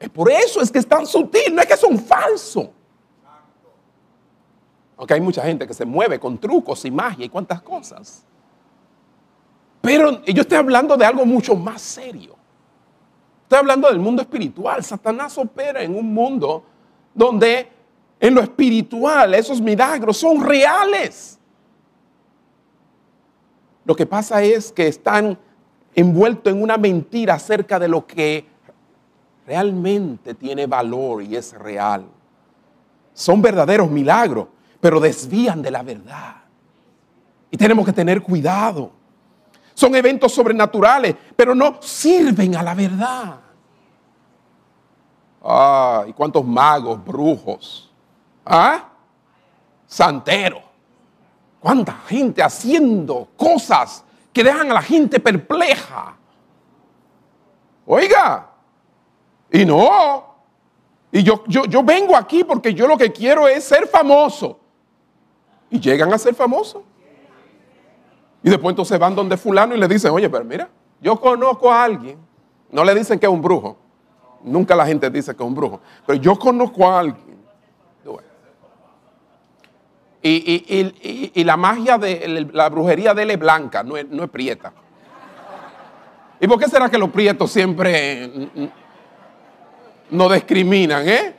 Es por eso es que es tan sutil, no es que son falsos. Aunque hay mucha gente que se mueve con trucos y magia y cuantas cosas. Pero yo estoy hablando de algo mucho más serio. Estoy hablando del mundo espiritual. Satanás opera en un mundo donde en lo espiritual esos milagros son reales. Lo que pasa es que están envuelto en una mentira acerca de lo que realmente tiene valor y es real. Son verdaderos milagros, pero desvían de la verdad. Y tenemos que tener cuidado. Son eventos sobrenaturales, pero no sirven a la verdad. Ah, ¿y cuántos magos, brujos? ¿Ah? Santeros. ¿Cuánta gente haciendo cosas que dejan a la gente perpleja. Oiga, y no, y yo, yo, yo vengo aquí porque yo lo que quiero es ser famoso. Y llegan a ser famosos. Y después entonces van donde fulano y le dicen, oye, pero mira, yo conozco a alguien. No le dicen que es un brujo. Nunca la gente dice que es un brujo. Pero yo conozco a alguien y, la magia de la brujería de él es blanca, no es, no es prieta. ¿Y por qué será que los prietos siempre no discriminan, eh?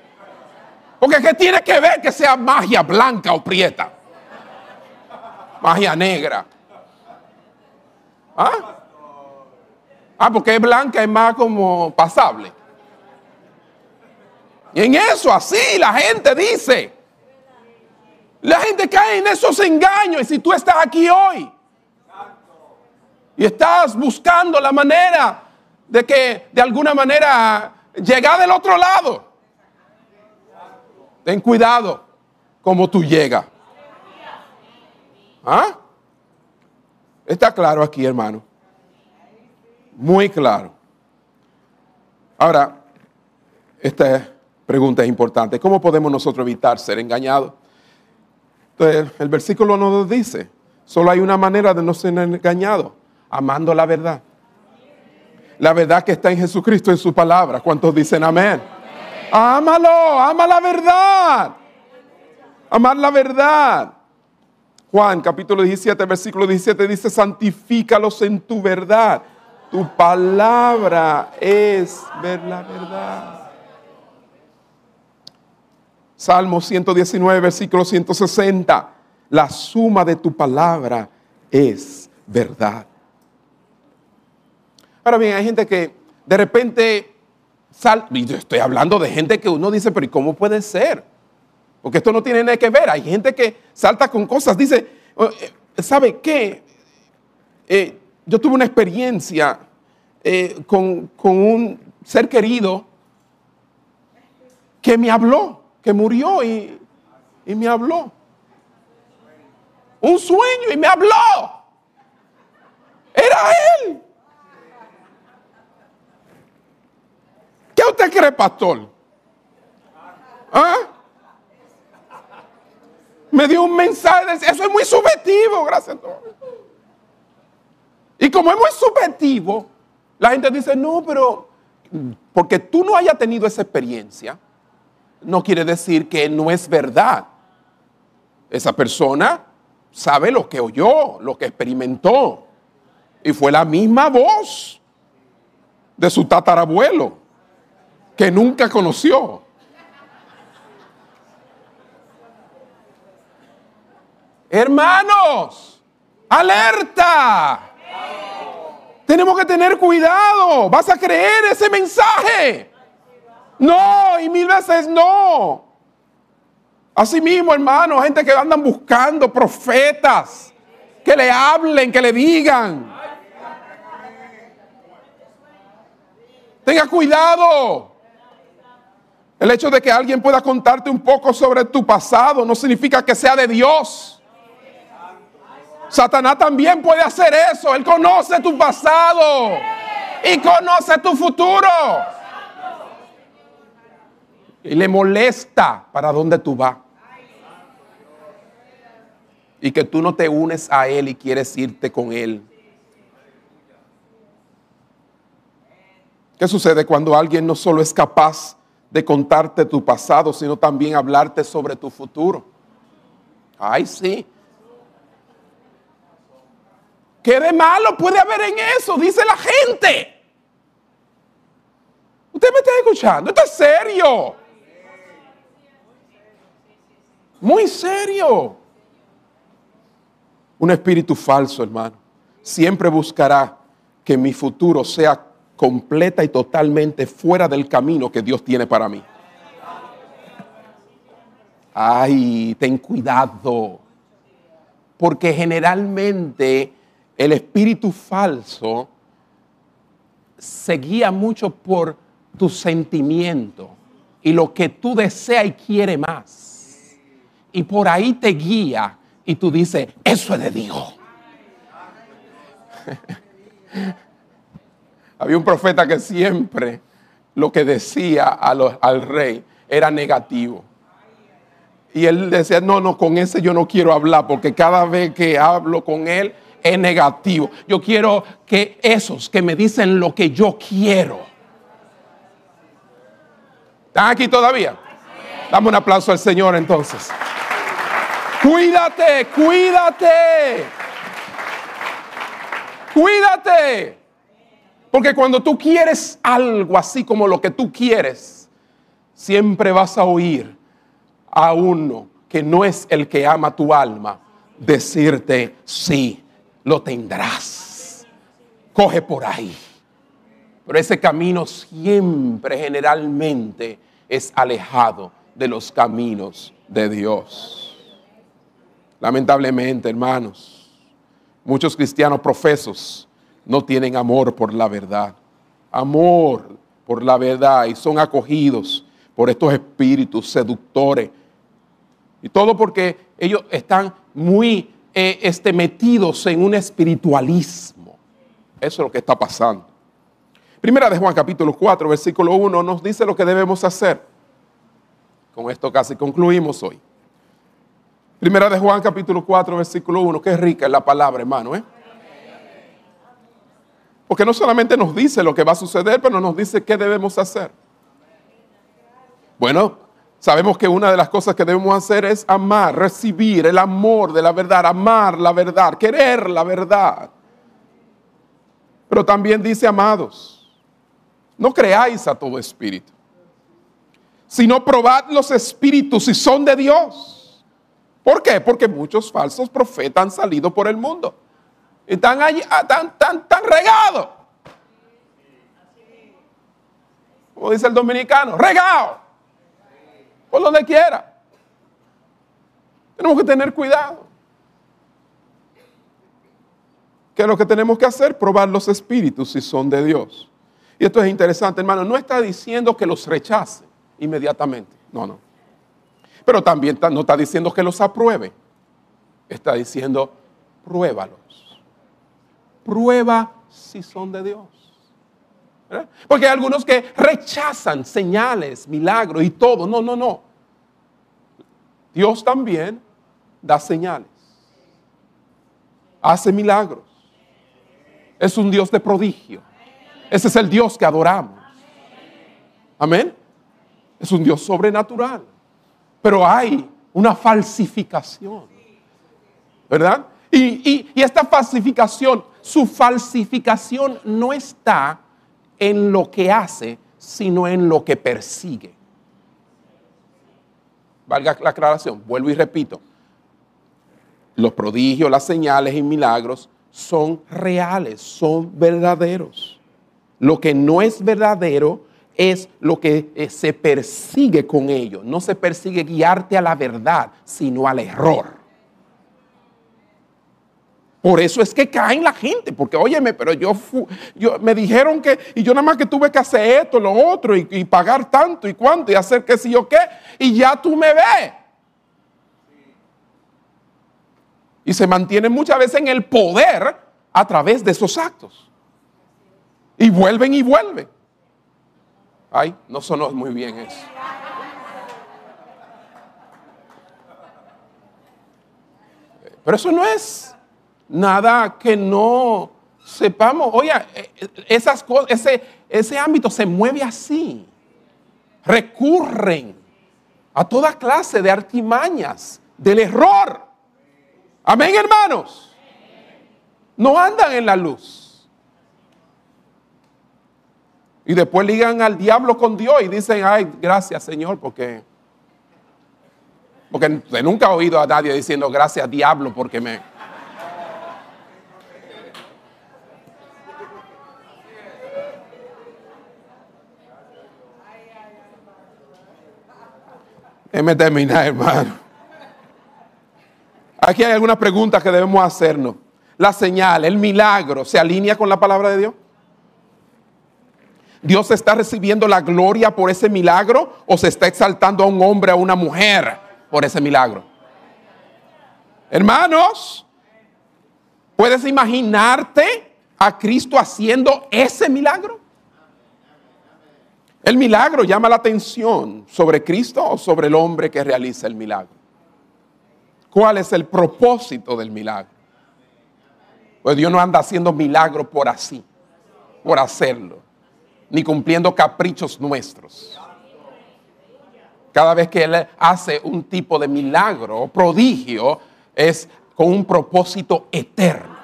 Porque ¿qué tiene que ver que sea magia blanca o prieta? Magia negra. ¿Ah? Ah, porque es blanca, es más como pasable. Y en eso así la gente dice. La gente cae en esos engaños. Y si tú estás aquí hoy y estás buscando la manera de que de alguna manera llegar del otro lado, ten cuidado como tú llegas. ¿Ah? Está claro aquí, hermano. Muy claro. Ahora, Esta pregunta es importante. ¿Cómo podemos nosotros evitar ser engañados? Entonces, el versículo nos dice, solo hay una manera de no ser engañado, amando la verdad. La verdad que está en Jesucristo, en su palabra. ¿Cuántos dicen amén? Ámalo, ama la verdad. Amar la verdad. Juan capítulo 17, versículo 17 dice, santifícalos en tu verdad. Tu palabra es ver la verdad. Salmo 119, versículo 160. La suma de tu palabra es verdad. Ahora bien, hay gente que de repente sal, y yo estoy hablando de gente que uno dice, pero ¿y cómo puede ser? Porque esto no tiene nada que ver. Hay gente que salta con cosas. Dice, oh, eh, ¿sabe qué? Eh, yo tuve una experiencia eh, con, un ser querido que me habló, que murió y, y me habló. Un sueño y me habló. Era él. ¿Qué usted cree, pastor? ¿Ah? Me dio un mensaje, eso es muy subjetivo, gracias a todos. Y como es muy subjetivo, la gente dice, no, pero porque tú no hayas tenido esa experiencia, no quiere decir que no es verdad. Esa persona sabe lo que oyó, lo que experimentó. Y fue la misma voz de su tatarabuelo que nunca conoció. Hermanos, alerta. Tenemos que tener cuidado. ¿Vas a creer ese mensaje? No, y mil veces no. Así mismo, hermano, gente que andan buscando profetas que le hablen, que le digan. Tenga cuidado. El hecho de que alguien pueda contarte un poco sobre tu pasado no significa que sea de Dios. Satanás también puede hacer eso. Él conoce tu pasado y conoce tu futuro. Y le molesta para dónde tú vas. Y que tú no te unes a Él y quieres irte con Él. ¿Qué sucede cuando alguien no solo es capaz de contarte tu pasado, sino también hablarte sobre tu futuro. Ay, sí. ¿Qué de malo puede haber en eso? Dice la gente. Usted me está escuchando. Esto es serio. Muy serio. Un espíritu falso, hermano, siempre buscará que mi futuro sea completa y totalmente fuera del camino que Dios tiene para mí. Ay, ten cuidado. Porque generalmente el espíritu falso se guía mucho por tu sentimiento y lo que tú deseas y quieres más. Y por ahí te guía y tú dices, eso es de Dios. Había un profeta que siempre lo que decía al rey era negativo. Y él decía, no, no, con ese yo no quiero hablar porque cada vez que hablo con él es negativo. Yo quiero que esos que me dicen lo que yo quiero. ¿Están aquí todavía? Dame un aplauso al Señor entonces. Cuídate, cuídate. Cuídate. Porque cuando tú quieres algo así como lo que tú quieres, siempre vas a oír a uno que no es el que ama tu alma decirte, sí, lo tendrás. Coge por ahí. Pero ese camino siempre, generalmente, es alejado de los caminos de Dios. Lamentablemente, hermanos, muchos cristianos profesos no tienen amor por la verdad. Amor por la verdad y son acogidos por estos espíritus seductores. Y todo porque ellos están muy eh, este, metidos en un espiritualismo. Eso es lo que está pasando. Primera de Juan capítulo 4, versículo 1 nos dice lo que debemos hacer. Con esto casi concluimos hoy. Primera de Juan capítulo 4, versículo 1, qué rica es la palabra, hermano, ¿eh? Porque no solamente nos dice lo que va a suceder, pero nos dice qué debemos hacer. Bueno, sabemos que una de las cosas que debemos hacer es amar, recibir el amor de la verdad, amar la verdad, querer la verdad. Pero también dice, amados, no creáis a todo espíritu, sino probad los espíritus si son de Dios. ¿Por qué? Porque muchos falsos profetas han salido por el mundo. Están, allí, ah, tan, tan, tan regados. Como dice el dominicano, regado por donde quiera. Tenemos que tener cuidado. ¿Qué es lo que tenemos que hacer? Probar los espíritus si son de Dios. Y esto es interesante, hermano. No está diciendo que los rechace inmediatamente. No, no. Pero también no está diciendo que los apruebe. Está diciendo, pruébalos. Prueba si son de Dios. Porque hay algunos que rechazan señales, milagros y todo. No, no, no. Dios también da señales. Hace milagros. Es un Dios de prodigio. Ese es el Dios que adoramos. Amén. Es un Dios sobrenatural. Pero hay una falsificación. ¿Verdad? Y, esta falsificación, su falsificación no está en lo que hace, sino en lo que persigue. Valga la aclaración, vuelvo y repito. Los prodigios, las señales y milagros son reales, son verdaderos. Lo que no es verdadero es lo que eh, se persigue con ello. No se persigue guiarte a la verdad, sino al error. Por eso es que caen la gente, porque óyeme, pero yo, yo me dijeron que, y yo nada más que tuve que hacer esto, lo otro, y, pagar tanto y cuánto, y hacer qué si yo qué, y ya tú me ves. Y se mantienen muchas veces en el poder a través de esos actos. Y vuelven y vuelven. Ay, no sonó muy bien eso. Pero eso no es nada que no sepamos. Oye, esas cosas, ese, ese ámbito se mueve así. Recurren a toda clase de artimañas del error. Amén, hermanos. No andan en la luz. Y después ligan al diablo con Dios y dicen, ay, gracias Señor, porque... Porque nunca he oído a nadie diciendo, gracias diablo, porque me... Déjeme terminar, hermano. Aquí hay algunas preguntas que debemos hacernos. La señal, el milagro, ¿se alinea con la palabra de Dios? ¿Dios está recibiendo la gloria por ese milagro o se está exaltando a un hombre a una mujer por ese milagro? Hermanos, ¿puedes imaginarte a Cristo haciendo ese milagro? El milagro llama la atención sobre Cristo o sobre el hombre que realiza el milagro. ¿Cuál es el propósito del milagro? Pues Dios no anda haciendo milagro por así, por hacerlo, ni cumpliendo caprichos nuestros. Cada vez que Él hace un tipo de milagro o prodigio, es con un propósito eterno.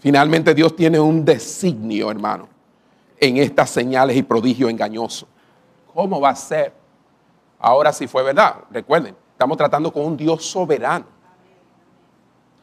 Finalmente Dios tiene un designio, hermano, en estas señales y prodigios engañosos. ¿Cómo va a ser? Ahora sí fue verdad. Recuerden, estamos tratando con un Dios soberano.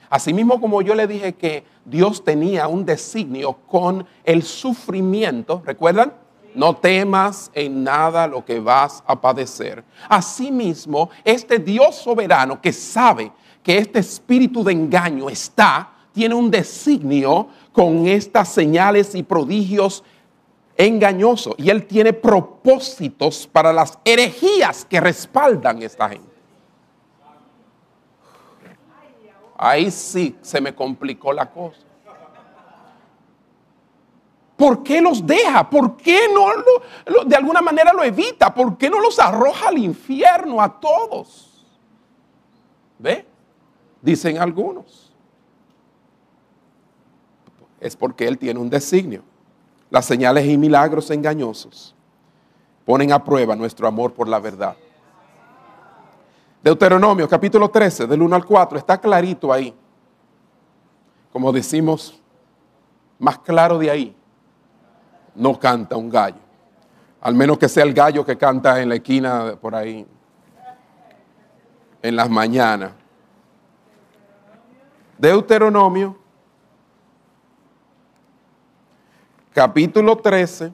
Asimismo como yo le dije que Dios tenía un designio con el sufrimiento, ¿recuerdan? No temas en nada lo que vas a padecer. Asimismo, este Dios soberano que sabe que este espíritu de engaño está tiene un designio con estas señales y prodigios engañosos. Y Él tiene propósitos para las herejías que respaldan esta gente. Ahí sí se me complicó la cosa. ¿Por qué los deja? ¿Por qué no de alguna manera lo evita? ¿Por qué no los arroja al infierno a todos? ¿Ve? Dicen algunos. Es porque Él tiene un designio. Las señales y milagros engañosos ponen a prueba nuestro amor por la verdad. Deuteronomio capítulo 13, del 1 al 4, está clarito ahí. Como decimos, más claro de ahí, no canta un gallo. Al menos que sea el gallo que canta en la esquina por ahí, en las mañanas. Deuteronomio, capítulo 13,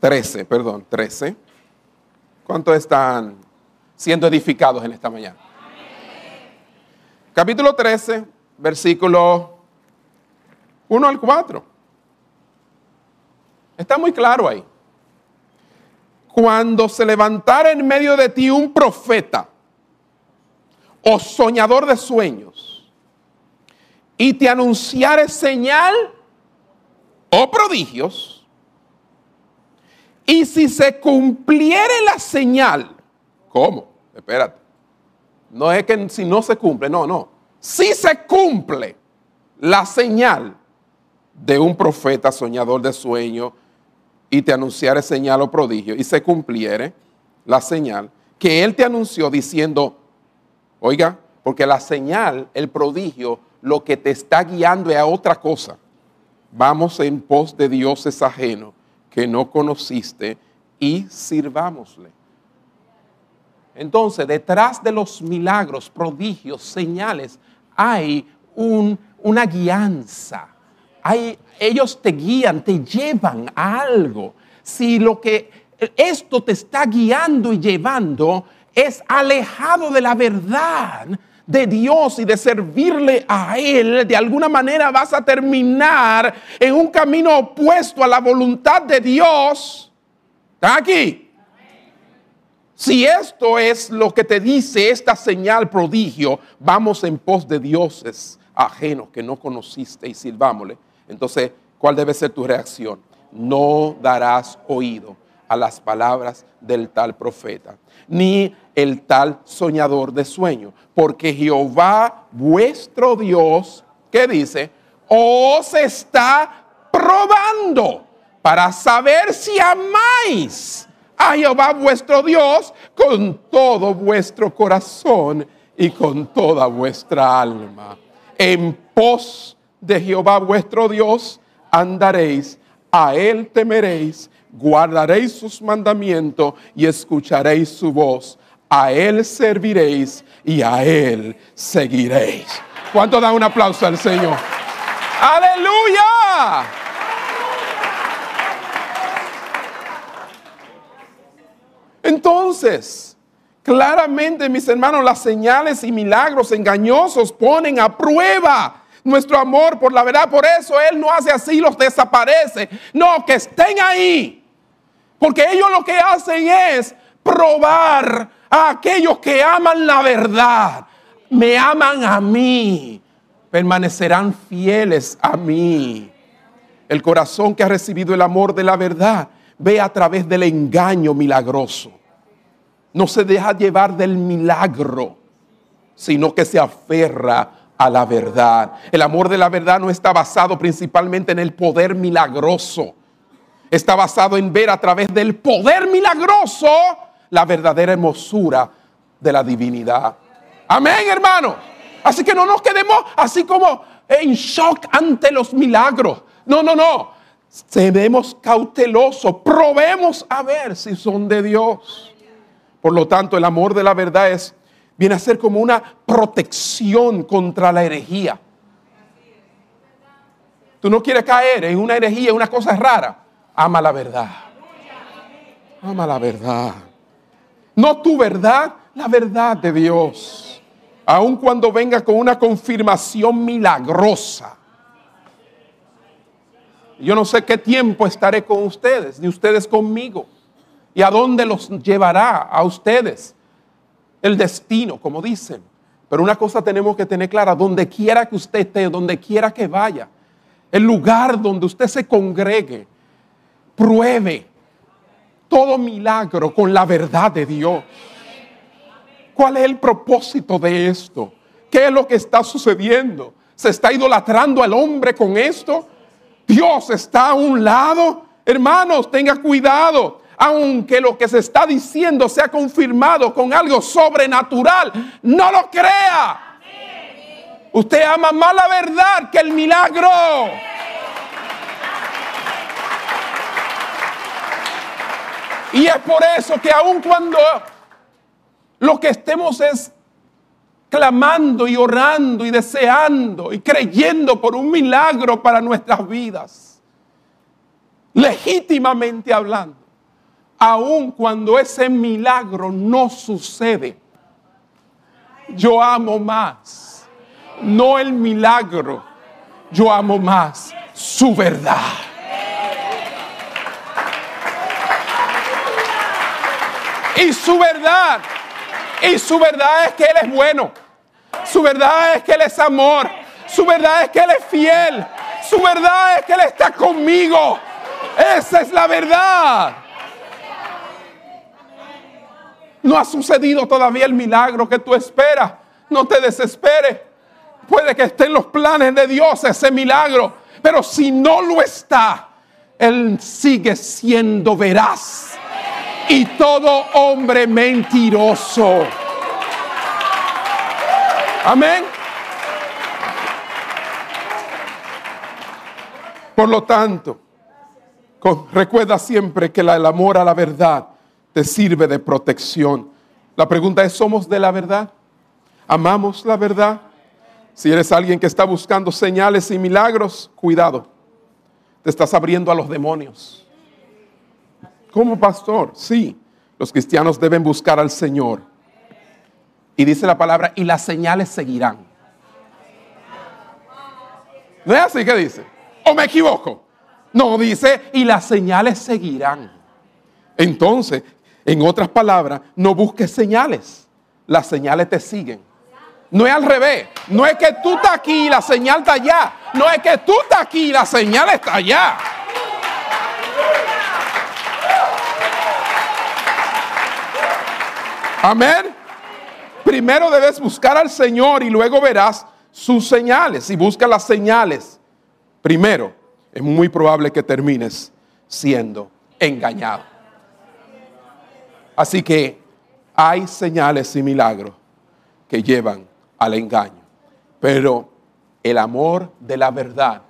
13, perdón, 13. ¿Cuántos están siendo edificados en esta mañana? Capítulo 13, versículo 1 al 4. Está muy claro ahí. Cuando se levantara en medio de ti un profeta o soñador de sueños y te anunciare señal o prodigios, y si se cumpliere la señal, ¿cómo? Espérate. No es que si no se cumple, no, no. Si se cumple la señal de un profeta soñador de sueño y te anunciare señal o prodigio y se cumpliere la señal que él te anunció diciendo, oiga, porque la señal, el prodigio, lo que te está guiando es a otra cosa. Vamos en pos de dioses ajenos que no conociste y sirvámosle. Entonces, detrás de los milagros, prodigios, señales, hay una guianza. Hay, ellos te guían, te llevan a algo. Si lo que esto te está guiando y llevando es alejado de la verdad, de Dios y de servirle a Él, de alguna manera vas a terminar en un camino opuesto a la voluntad de Dios. ¿Está aquí? Si esto es lo que te dice esta señal prodigio, vamos en pos de dioses ajenos que no conociste y sirvámosle. Entonces, ¿cuál debe ser tu reacción? No darás oído a las palabras del tal profeta, ni el tal soñador de sueño, porque Jehová vuestro Dios, ¿qué dice? Os está probando para saber si amáis a Jehová vuestro Dios con todo vuestro corazón y con toda vuestra alma. En pos de Jehová vuestro Dios andaréis, a él temeréis guardaréis sus mandamientos y escucharéis su voz. A Él serviréis y a Él seguiréis. ¿Cuánto da un aplauso al Señor? Aleluya. Entonces, claramente, mis hermanos, las señales y milagros engañosos ponen a prueba nuestro amor por la verdad. Por eso Él no hace así, los desaparece. No, que estén ahí. Porque ellos lo que hacen es probar a aquellos que aman la verdad. Me aman a mí. Permanecerán fieles a mí. El corazón que ha recibido el amor de la verdad ve a través del engaño milagroso. No se deja llevar del milagro, sino que se aferra a la verdad. El amor de la verdad no está basado principalmente en el poder milagroso está basado en ver a través del poder milagroso la verdadera hermosura de la divinidad. Amén, hermano. Así que no nos quedemos así como en shock ante los milagros. No, no, no. Seremos cautelosos, probemos a ver si son de Dios. Por lo tanto, el amor de la verdad es, viene a ser como una protección contra la herejía. Tú no quieres caer en una herejía, una cosa rara ama la verdad. Ama la verdad. No tu verdad, la verdad de Dios. Aun cuando venga con una confirmación milagrosa. Yo no sé qué tiempo estaré con ustedes, ni ustedes conmigo. Y a dónde los llevará a ustedes el destino, como dicen. Pero una cosa tenemos que tener clara, donde quiera que usted esté, donde quiera que vaya, el lugar donde usted se congregue, pruebe todo milagro con la verdad de Dios. ¿Cuál es el propósito de esto? ¿Qué es lo que está sucediendo? ¿Se está idolatrando al hombre con esto? Dios está a un lado. Hermanos, tenga cuidado. Aunque lo que se está diciendo sea confirmado con algo sobrenatural, no lo crea. Usted ama más la verdad que el milagro. Y es por eso que aun cuando lo que estemos es clamando y orando y deseando y creyendo por un milagro para nuestras vidas, legítimamente hablando, aun cuando ese milagro no sucede, yo amo más, no el milagro, yo amo más su verdad. Y su verdad y su verdad es que Él es bueno. Su verdad es que Él es amor. Su verdad es que Él es fiel. Su verdad es que Él está conmigo. Esa es la verdad. No ha sucedido todavía el milagro que tú esperas. No te desesperes. Puede que esté en los planes de Dios ese milagro. Pero si no lo está, Él sigue siendo veraz y todo hombre mentiroso. Amén. Por lo tanto, recuerda siempre que el amor a la verdad te sirve de protección. La pregunta es, ¿somos de la verdad? ¿Amamos la verdad? Si eres alguien que está buscando señales y milagros, cuidado. Te estás abriendo a los demonios. Como pastor, sí, los cristianos deben buscar al Señor. Y dice la palabra, y las señales seguirán. ¿No es así que dice? ¿O me equivoco? No, dice, y las señales seguirán. Entonces, en otras palabras, no busques señales. Las señales te siguen. No es al revés. No es que tú estás aquí y la señal está allá. No es que tú estás aquí y la señal está allá. Amén. Primero debes buscar al Señor y luego verás sus señales. Si buscas las señales, primero es muy probable que termines siendo engañado. Así que hay señales y milagros que llevan al engaño. Pero el amor de la verdad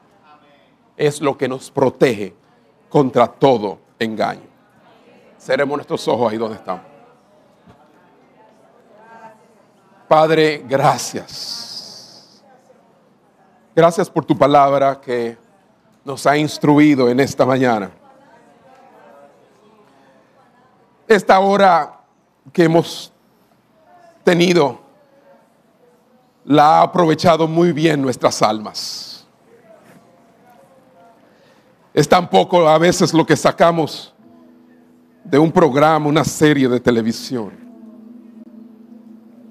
es lo que nos protege contra todo engaño. Seremos nuestros ojos ahí donde estamos. Padre, gracias. Gracias por tu palabra que nos ha instruido en esta mañana. Esta hora que hemos tenido la ha aprovechado muy bien nuestras almas. Es tan poco a veces lo que sacamos de un programa, una serie de televisión.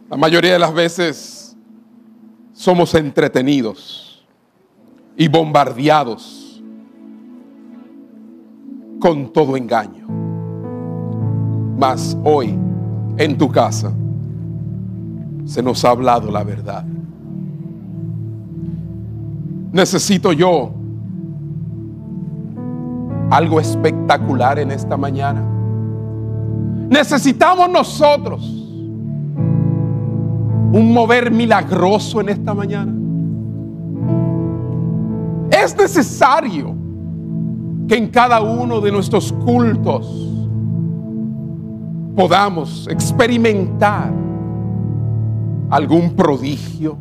La mayoría de las veces somos entretenidos y bombardeados con todo engaño. Mas hoy en tu casa se nos ha hablado la verdad. Necesito yo algo espectacular en esta mañana. Necesitamos nosotros un mover milagroso en esta mañana. Es necesario que en cada uno de nuestros cultos podamos experimentar algún prodigio.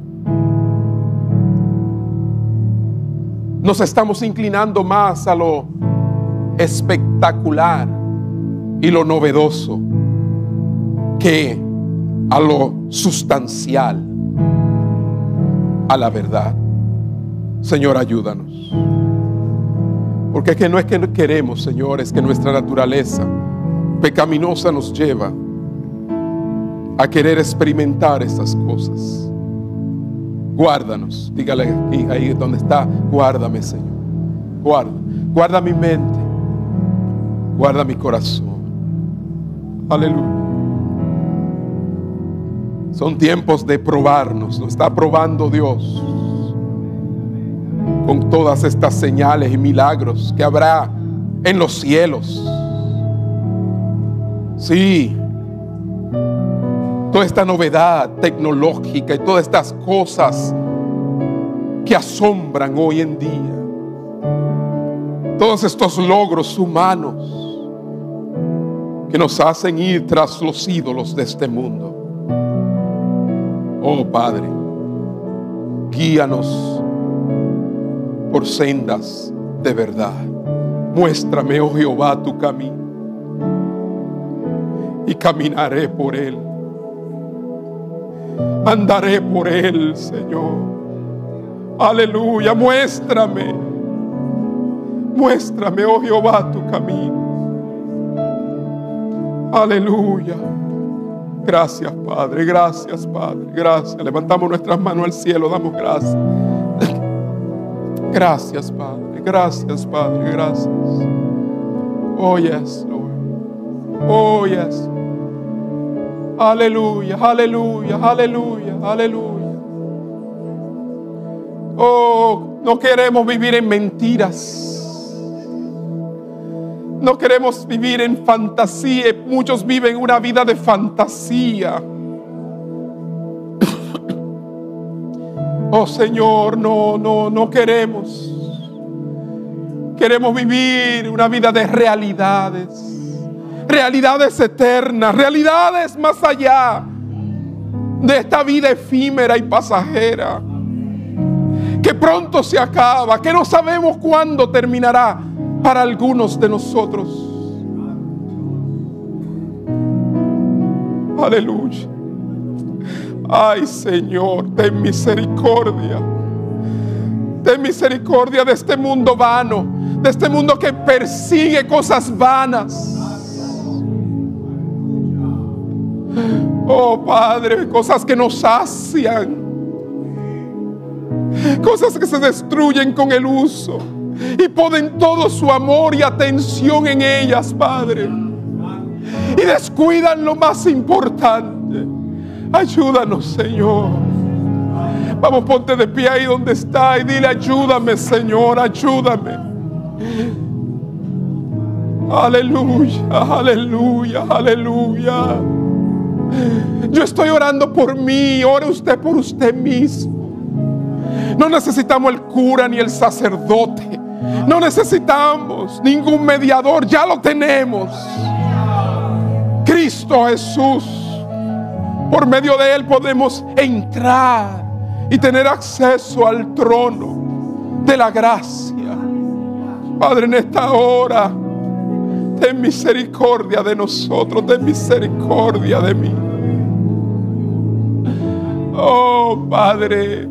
Nos estamos inclinando más a lo espectacular y lo novedoso que a lo sustancial, a la verdad. Señor, ayúdanos. Porque es que no es que queremos, Señor, es que nuestra naturaleza pecaminosa nos lleva a querer experimentar estas cosas. Guárdanos. Dígale aquí, ahí donde está, guárdame, Señor. guarda, guarda mi mente, guarda mi corazón. Aleluya. Son tiempos de probarnos, nos está probando Dios con todas estas señales y milagros que habrá en los cielos. Sí, toda esta novedad tecnológica y todas estas cosas que asombran hoy en día. Todos estos logros humanos que nos hacen ir tras los ídolos de este mundo. Oh Padre, guíanos por sendas de verdad. Muéstrame, oh Jehová, tu camino y caminaré por él. Andaré por él, Señor. Aleluya, muéstrame. Muéstrame, oh Jehová, tu camino. Aleluya. Gracias, Padre. Gracias, Padre. Gracias. Levantamos nuestras manos al cielo. Damos gracias. Gracias, Padre. Gracias, Padre. Gracias. Oh, yes, Lord. Oh, yes. Aleluya, aleluya, aleluya, aleluya. Oh, no queremos vivir en mentiras. No queremos vivir en fantasía. Muchos viven una vida de fantasía. Oh Señor, no, no, no queremos. Queremos vivir una vida de realidades. Realidades eternas, realidades más allá de esta vida efímera y pasajera. Que pronto se acaba, que no sabemos cuándo terminará para algunos de nosotros. Aleluya. Ay Señor, ten misericordia. Ten misericordia de este mundo vano, de este mundo que persigue cosas vanas. Oh Padre, cosas que nos sacian. Cosas que se destruyen con el uso y ponen todo su amor y atención en ellas, Padre. Y descuidan lo más importante. Ayúdanos, Señor. Vamos, ponte de pie ahí donde está y dile, ayúdame, Señor, ayúdame. Aleluya, aleluya, aleluya. Yo estoy orando por mí, ore usted por usted mismo. No necesitamos el cura ni el sacerdote. No necesitamos ningún mediador, ya lo tenemos. Cristo Jesús. Por medio de Él podemos entrar y tener acceso al trono de la gracia. Padre, en esta hora, ten misericordia de nosotros, ten misericordia de mí. Oh Padre,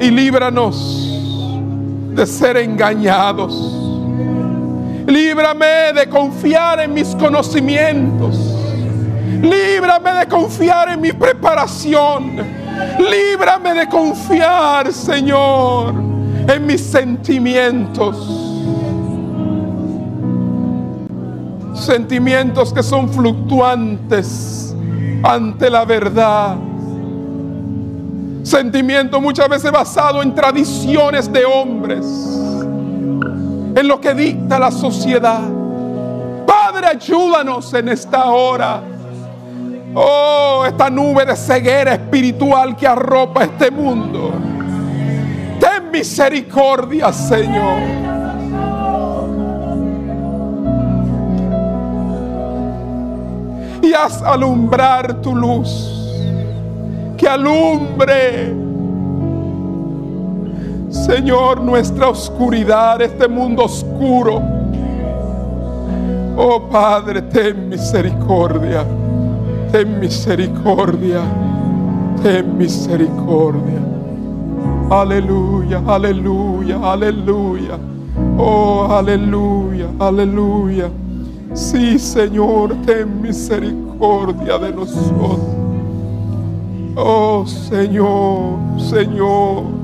y líbranos de ser engañados. Líbrame de confiar en mis conocimientos. Líbrame de confiar en mi preparación. Líbrame de confiar, Señor, en mis sentimientos. Sentimientos que son fluctuantes ante la verdad Sentimiento muchas veces basado en tradiciones de hombres, en lo que dicta la sociedad. Padre, ayúdanos en esta hora. Oh, esta nube de ceguera espiritual que arropa este mundo. Ten misericordia, Señor. Y haz alumbrar tu luz que alumbre, Señor, nuestra oscuridad, este mundo oscuro. Oh Padre, ten misericordia, ten misericordia, ten misericordia. Aleluya, aleluya, aleluya. Oh, aleluya, aleluya. Sí, Señor, ten misericordia de nosotros. Oh Señor, Señor.